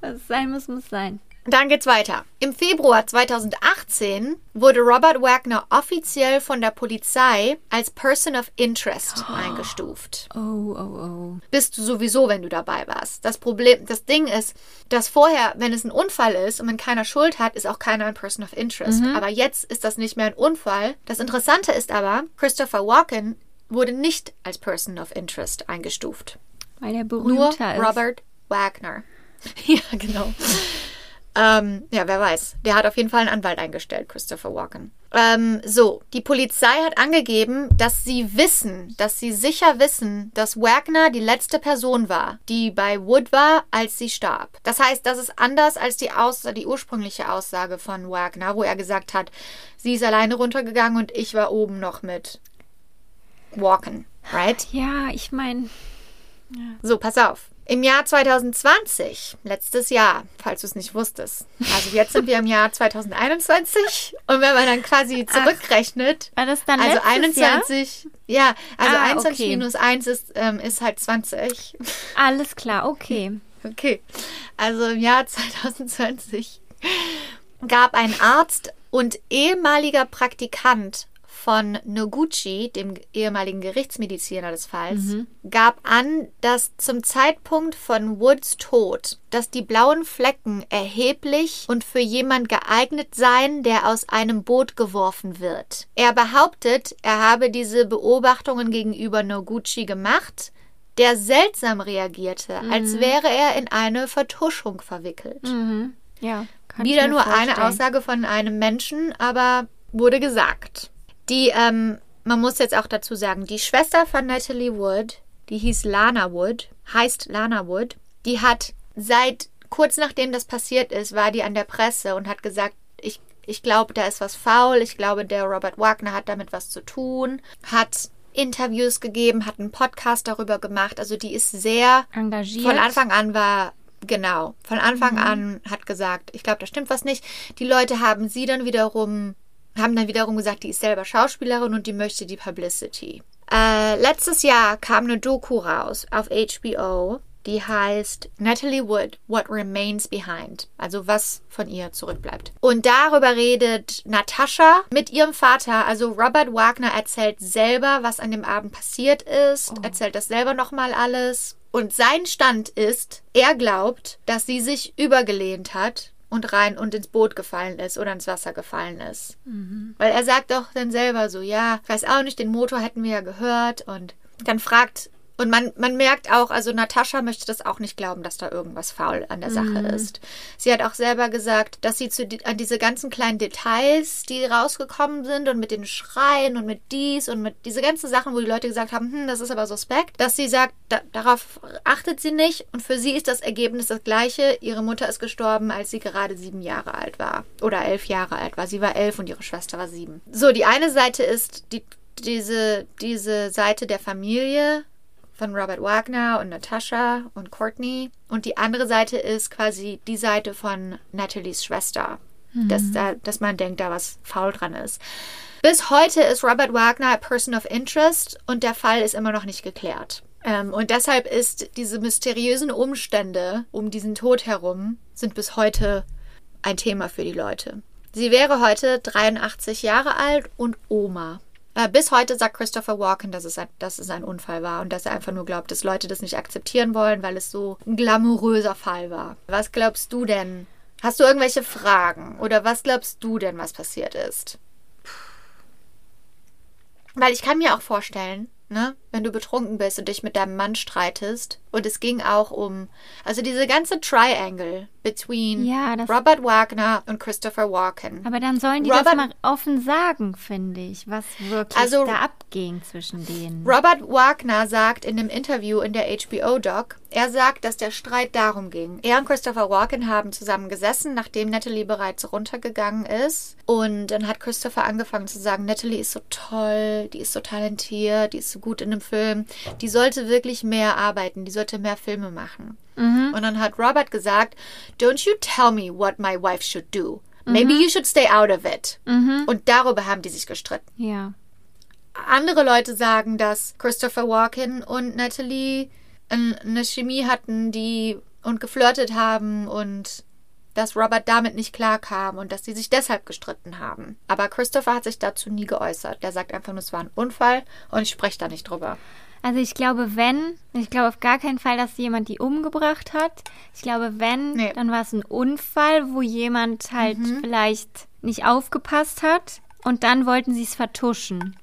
Was sein muss, muss sein. Dann geht's weiter. Im Februar 2018 wurde Robert Wagner offiziell von der Polizei als Person of Interest eingestuft. Oh, oh, oh. Bist du sowieso, wenn du dabei warst. Das Problem, das Ding ist, dass vorher, wenn es ein Unfall ist und wenn keiner Schuld hat, ist auch keiner ein Person of Interest. Aber jetzt ist das nicht mehr ein Unfall. Das Interessante ist aber, Christopher Walken wurde nicht als Person of Interest eingestuft. Weil Nur berühmter ist. Robert Wagner. ja, genau. Ähm, ja, wer weiß. Der hat auf jeden Fall einen Anwalt eingestellt, Christopher Walken. Ähm, so, die Polizei hat angegeben, dass sie wissen, dass sie sicher wissen, dass Wagner die letzte Person war, die bei Wood war, als sie starb. Das heißt, das ist anders als die, Aus die ursprüngliche Aussage von Wagner, wo er gesagt hat, sie ist alleine runtergegangen und ich war oben noch mit Walken, right? Ja, ich meine, So, pass auf. Im Jahr 2020, letztes Jahr, falls du es nicht wusstest. Also jetzt sind wir im Jahr 2021 und wenn man dann quasi zurückrechnet, war das dann also letztes Jahr? 21, ja, also Ah, 21 okay. minus 1 ist, ähm, ist halt 20. Alles klar, okay. Okay, also im Jahr 2020 gab ein Arzt und ehemaliger Praktikant von Noguchi, dem ehemaligen Gerichtsmediziner des Falls, gab an, dass zum Zeitpunkt von Woods Tod, dass die blauen Flecken erheblich und für jemand geeignet seien, der aus einem Boot geworfen wird. Er behauptet, er habe diese Beobachtungen gegenüber Noguchi gemacht, der seltsam reagierte, als wäre er in eine Vertuschung verwickelt. Mhm. Ja, Wieder nur eine vorstellen. Aussage von einem Menschen, aber wurde gesagt. Die, ähm, man muss jetzt auch dazu sagen, die Schwester von Natalie Wood, die hieß Lana Wood, heißt Lana Wood, die hat seit kurz nachdem das passiert ist, war die an der Presse und hat gesagt, ich, ich glaube, da ist was faul, ich glaube, der Robert Wagner hat damit was zu tun, hat Interviews gegeben, hat einen Podcast darüber gemacht, also die ist sehr Engagiert. von Anfang an war, genau, von Anfang an hat gesagt, ich glaube, da stimmt was nicht. Die Leute haben sie dann wiederum, haben dann wiederum gesagt, die ist selber Schauspielerin und die möchte die Publicity. Äh, letztes Jahr kam eine Doku raus auf HBO, die heißt Natalie Wood, What Remains Behind. Also was von ihr zurückbleibt. Und darüber redet Natascha mit ihrem Vater. Also Robert Wagner erzählt selber, was an dem Abend passiert ist, erzählt das selber nochmal alles. Und sein Stand ist, er glaubt, dass sie sich übergelehnt hat und rein und ins Boot gefallen ist oder ins Wasser gefallen ist. Weil er sagt doch dann selber so, ja, ich weiß auch nicht, den Motor hätten wir ja gehört und dann fragt und man, man merkt auch, also Natascha möchte das auch nicht glauben, dass da irgendwas faul an der Sache ist. Sie hat auch selber gesagt, dass sie zu die, an diese ganzen kleinen Details, die rausgekommen sind und mit den Schreien und mit dies und mit diese ganzen Sachen, wo die Leute gesagt haben, hm, das ist aber suspekt, dass sie sagt, da, darauf achtet sie nicht und für sie ist das Ergebnis das gleiche. Ihre Mutter ist gestorben, als sie gerade sieben Jahre alt war oder elf Jahre alt war. Sie war elf und ihre Schwester war sieben. So, die eine Seite ist die, diese, diese Seite der Familie, von Robert Wagner und Natascha und Courtney. Und die andere Seite ist quasi die Seite von Nathalies Schwester. Dass, da, dass man denkt, da was faul dran ist. Bis heute ist Robert Wagner a Person of Interest und der Fall ist immer noch nicht geklärt. Ähm, und deshalb ist diese mysteriösen Umstände um diesen Tod herum sind bis heute ein Thema für die Leute. Sie wäre heute 83 Jahre alt und Oma. Äh, bis heute sagt Christopher Walken, dass es, ein, dass es ein Unfall war und dass er einfach nur glaubt, dass Leute das nicht akzeptieren wollen, weil es so ein glamouröser Fall war. Was glaubst du denn? Hast du irgendwelche Fragen? Oder was glaubst du denn, was passiert ist? Weil ich kann mir auch vorstellen, ne, wenn du betrunken bist und dich mit deinem Mann streitest. Und es ging auch um, also diese ganze Triangle between Ja, das- Robert Wagner und Christopher Walken. Aber dann sollen die das Robert- mal offen sagen, finde ich, was wirklich Also- da abging zwischen denen. Robert Wagner sagt in einem Interview in der HBO-Doc, er sagt, dass der Streit darum ging. Er und Christopher Walken haben zusammen gesessen, nachdem Natalie bereits runtergegangen ist. Und dann hat Christopher angefangen zu sagen, Natalie ist so toll, die ist so talentiert, die ist so gut in dem Film. Die sollte wirklich mehr arbeiten, die sollte mehr Filme machen. Und dann hat Robert gesagt, don't you tell me what my wife should do. Maybe you should stay out of it. Und darüber haben die sich gestritten. ja. Andere Leute sagen, dass Christopher Walken und Natalie ein- eine Chemie hatten, die und geflirtet haben und dass Robert damit nicht klarkam und dass sie sich deshalb gestritten haben. Aber Christopher hat sich dazu nie geäußert. Der sagt einfach nur, es war ein Unfall und ich spreche da nicht drüber. Also ich glaube, wenn, ich glaube auf gar keinen Fall, dass jemand die umgebracht hat. Ich glaube, wenn, Nee. dann war es ein Unfall, wo jemand halt vielleicht nicht aufgepasst hat und dann wollten sie es vertuschen.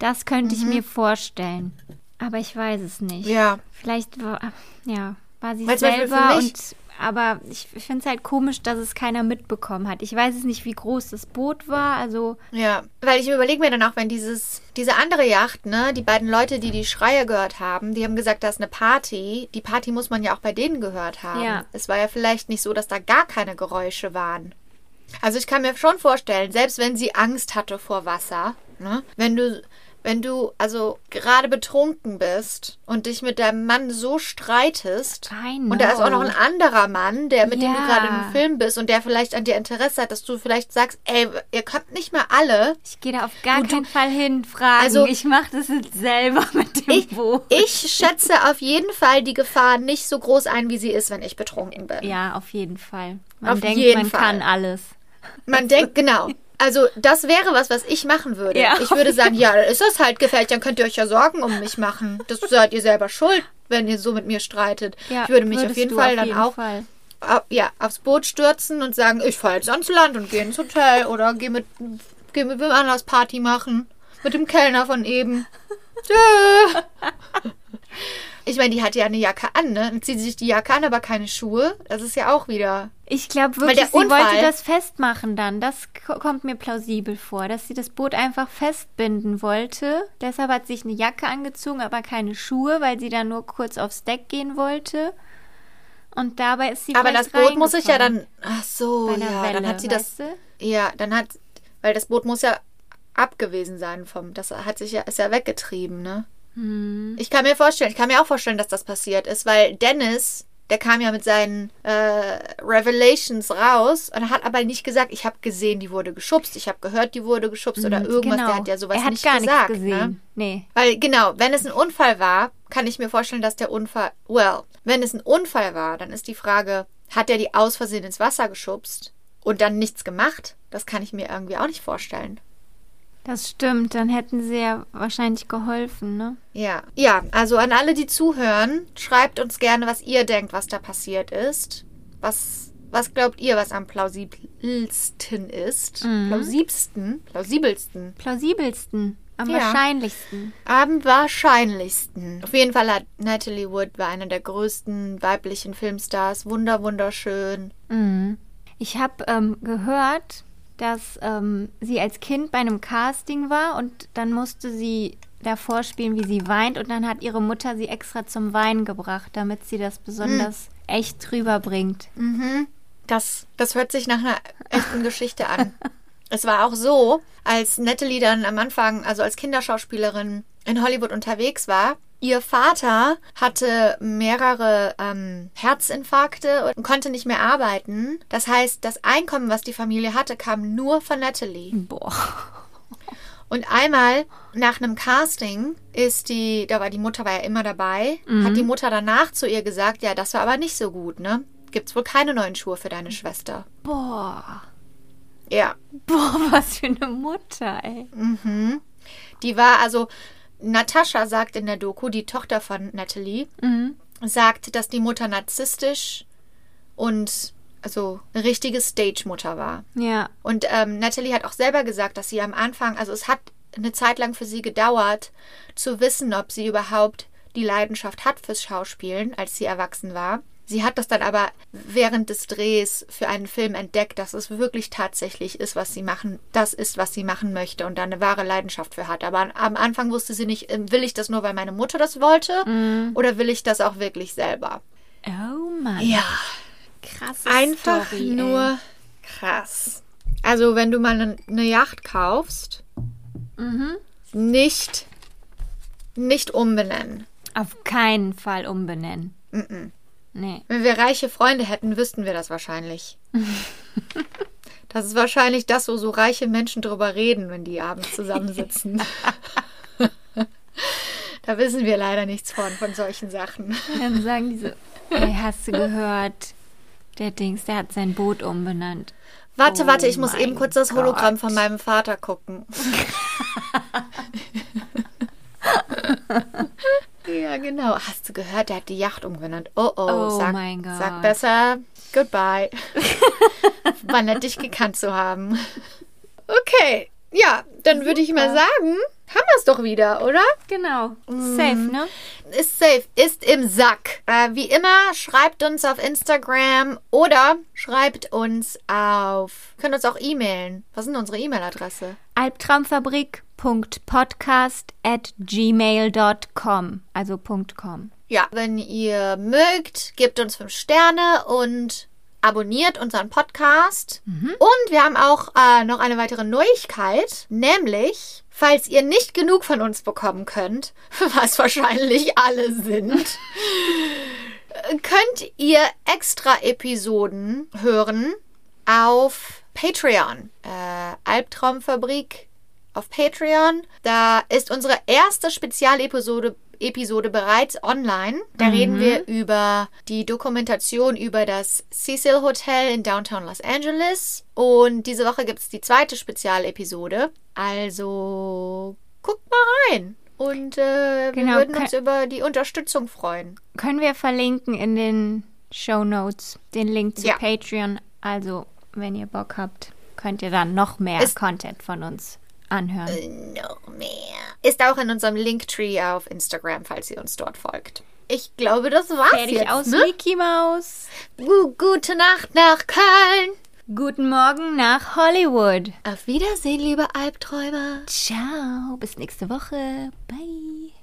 Das könnte ich mir vorstellen. Aber ich weiß es nicht. Ja. Vielleicht war, ja, war sie Weil selber mich- und aber ich finde es halt komisch, dass es keiner mitbekommen hat. Ich weiß es nicht, wie groß das Boot war. Also Ja, weil ich überlege mir dann auch, wenn dieses, diese andere Yacht, ne, die beiden Leute, die die Schreie gehört haben, die haben gesagt, da ist eine Party. Die Party muss man ja auch bei denen gehört haben. Ja. Es war ja vielleicht nicht so, dass da gar keine Geräusche waren. Also ich kann mir schon vorstellen, selbst wenn sie Angst hatte vor Wasser, ne, wenn du, wenn du also gerade betrunken bist und dich mit deinem Mann so streitest und da ist auch noch ein anderer Mann, der mit dem du Ja. gerade im Film bist und der vielleicht an dir Interesse hat, dass du vielleicht sagst, ey, ihr kommt nicht mehr alle. ich gehe da auf gar keinen Fall hin fragen. Also- ich mache das jetzt selber mit dem Ich, Boot. ich schätze auf jeden Fall die Gefahr nicht so groß ein, wie sie ist, wenn ich betrunken bin. Ja, auf jeden Fall. Man Auf denkt, jeden man Fall. kann alles. Man denkt, genau. Also, das wäre was, was ich machen würde. Ja. Ich würde sagen, ja, dann ist das halt gefällig, dann könnt ihr euch ja Sorgen um mich machen. Das seid ihr selber schuld, wenn ihr so mit mir streitet. Ja, ich würde mich auf jeden Fall auf dann jeden auch Fall. au- ja, aufs Boot stürzen und sagen, ich fahre jetzt ans Land und gehe ins Hotel oder gehe mit, geh mit wem anders Party machen. Mit dem Kellner von eben. Tschö. Ich meine, die hat ja eine Jacke an, ne? Dann zieht sie sich die Jacke an, aber keine Schuhe. Das ist ja auch wieder. Ich glaube wirklich, sie Unfall- wollte das festmachen dann. Das ko- kommt mir plausibel vor, dass sie das Boot einfach festbinden wollte. Deshalb hat sie sich eine Jacke angezogen, aber keine Schuhe, weil sie dann nur kurz aufs Deck gehen wollte. Und dabei ist sie Aber das Boot muss sich ja dann. Ach so, ja. Welle, dann hat sie das. du? Ja, dann hat. Weil das Boot muss ja abgewesen sein vom. Das hat sich ja, ist ja weggetrieben, ne? Hm. Ich kann mir vorstellen, ich kann mir auch vorstellen, dass das passiert ist, weil Dennis, der kam ja mit seinen äh, Revelations raus und hat aber nicht gesagt, ich habe gesehen, die wurde geschubst, ich habe gehört, die wurde geschubst oder irgendwas. genau. Der hat ja sowas er hat nicht gar gesagt. nichts gesehen. Ne? Nee. Weil genau, wenn es ein Unfall war, kann ich mir vorstellen, dass der Unfall. Well, wenn es ein Unfall war, dann ist die Frage, hat er die aus Versehen ins Wasser geschubst und dann nichts gemacht? Das kann ich mir irgendwie auch nicht vorstellen. Das stimmt, dann hätten sie ja wahrscheinlich geholfen, ne? Ja. Ja, also an alle, die zuhören, schreibt uns gerne, was ihr denkt, was da passiert ist. Was, was glaubt ihr, was am plausibelsten ist? Plausibsten? Plausibelsten? Plausibelsten, am Ja. wahrscheinlichsten. Am wahrscheinlichsten. Auf jeden Fall hat Natalie Wood war eine der größten weiblichen Filmstars. Wunder, wunderschön. Mhm. Ich habe ähm, gehört, dass ähm, sie als Kind bei einem Casting war und dann musste sie davor spielen, wie sie weint und dann hat ihre Mutter sie extra zum Weinen gebracht, damit sie das besonders echt rüberbringt. Das, das hört sich nach einer echten Geschichte an. Es war auch so, als Natalie dann am Anfang, also als Kinderschauspielerin in Hollywood unterwegs war, ihr Vater hatte mehrere ähm, Herzinfarkte und konnte nicht mehr arbeiten. Das heißt, das Einkommen, was die Familie hatte, kam nur von Natalie. Boah. Und einmal nach einem Casting ist die, da war die Mutter war ja immer dabei, hat die Mutter danach zu ihr gesagt, ja, das war aber nicht so gut, ne? Gibt's wohl keine neuen Schuhe für deine Schwester. Boah. Ja, Boah, was für eine Mutter, ey. die war also, Natascha sagt in der Doku, die Tochter von Natalie, sagt, dass die Mutter narzisstisch und also eine richtige Stage-Mutter war. Ja. Und ähm, Natalie hat auch selber gesagt, dass sie am Anfang, also es hat eine Zeit lang für sie gedauert, zu wissen, ob sie überhaupt die Leidenschaft hat fürs Schauspielen, als sie erwachsen war. Sie hat das dann aber während des Drehs für einen Film entdeckt, dass es wirklich tatsächlich ist, was sie machen, das ist, was sie machen möchte und da eine wahre Leidenschaft für hat. Aber am Anfang wusste sie nicht, ähm, will ich das nur, weil meine Mutter das wollte oder will ich das auch wirklich selber? Oh Mann. Ja, Krass. einfach Story, nur krass. Also, wenn du mal eine, eine Yacht kaufst, nicht, nicht umbenennen. Ey. Auf keinen Fall umbenennen. Nee. Wenn wir reiche Freunde hätten, wüssten wir das wahrscheinlich. Das ist wahrscheinlich das, wo so reiche Menschen drüber reden, wenn die abends zusammensitzen. da wissen wir leider nichts von, von solchen Sachen. Dann sagen die so, ey, hast du gehört? Der Dings, der hat sein Boot umbenannt. Warte, Oh warte, ich muss mein eben kurz das Hologramm Gott. von meinem Vater gucken. ja, genau. Hast du gehört, der hat die Yacht umbenannt. Oh, oh, Oh sag, mein Gott. sag besser goodbye. War nett, dich gekannt zu haben. Okay, ja, dann würde ich mal sagen, haben wir es doch wieder, oder? Genau. Safe, ne? Ist safe, ist im Sack. Äh, wie immer, schreibt uns auf Instagram oder schreibt uns auf. Könnt uns auch e-mailen. Was ist denn unsere E-Mail-Adresse? Albtraumfabrik.podcast at gmail.com. Also .com. Ja, wenn ihr mögt, gebt uns fünf Sterne und abonniert unseren Podcast. Und wir haben auch äh, noch eine weitere Neuigkeit, nämlich, falls ihr nicht genug von uns bekommen könnt, was wahrscheinlich alle sind, könnt ihr extra Episoden hören auf Patreon. Äh, Albtraumfabrik auf Patreon. Da ist unsere erste Spezialepisode Episode bereits online. Da reden wir über die Dokumentation über das Cecil Hotel in Downtown Los Angeles. Und diese Woche gibt es die zweite Spezialepisode. Also guckt mal rein. Und äh, wir Genau, würden kann- uns über die Unterstützung freuen. Können wir verlinken in den Show Notes den Link zu Ja. Patreon. Also, wenn ihr Bock habt, könnt ihr dann noch mehr Ist- Content von uns anhören. noch mehr. Ist auch in unserem Linktree auf Instagram, falls ihr uns dort folgt. Ich glaube, das war's Fertig jetzt. aus ne? Mickey Mouse. Gu- Gute Nacht nach Köln. Guten Morgen nach Hollywood. Auf Wiedersehen, liebe Albträumer. Ciao, bis nächste Woche. Bye.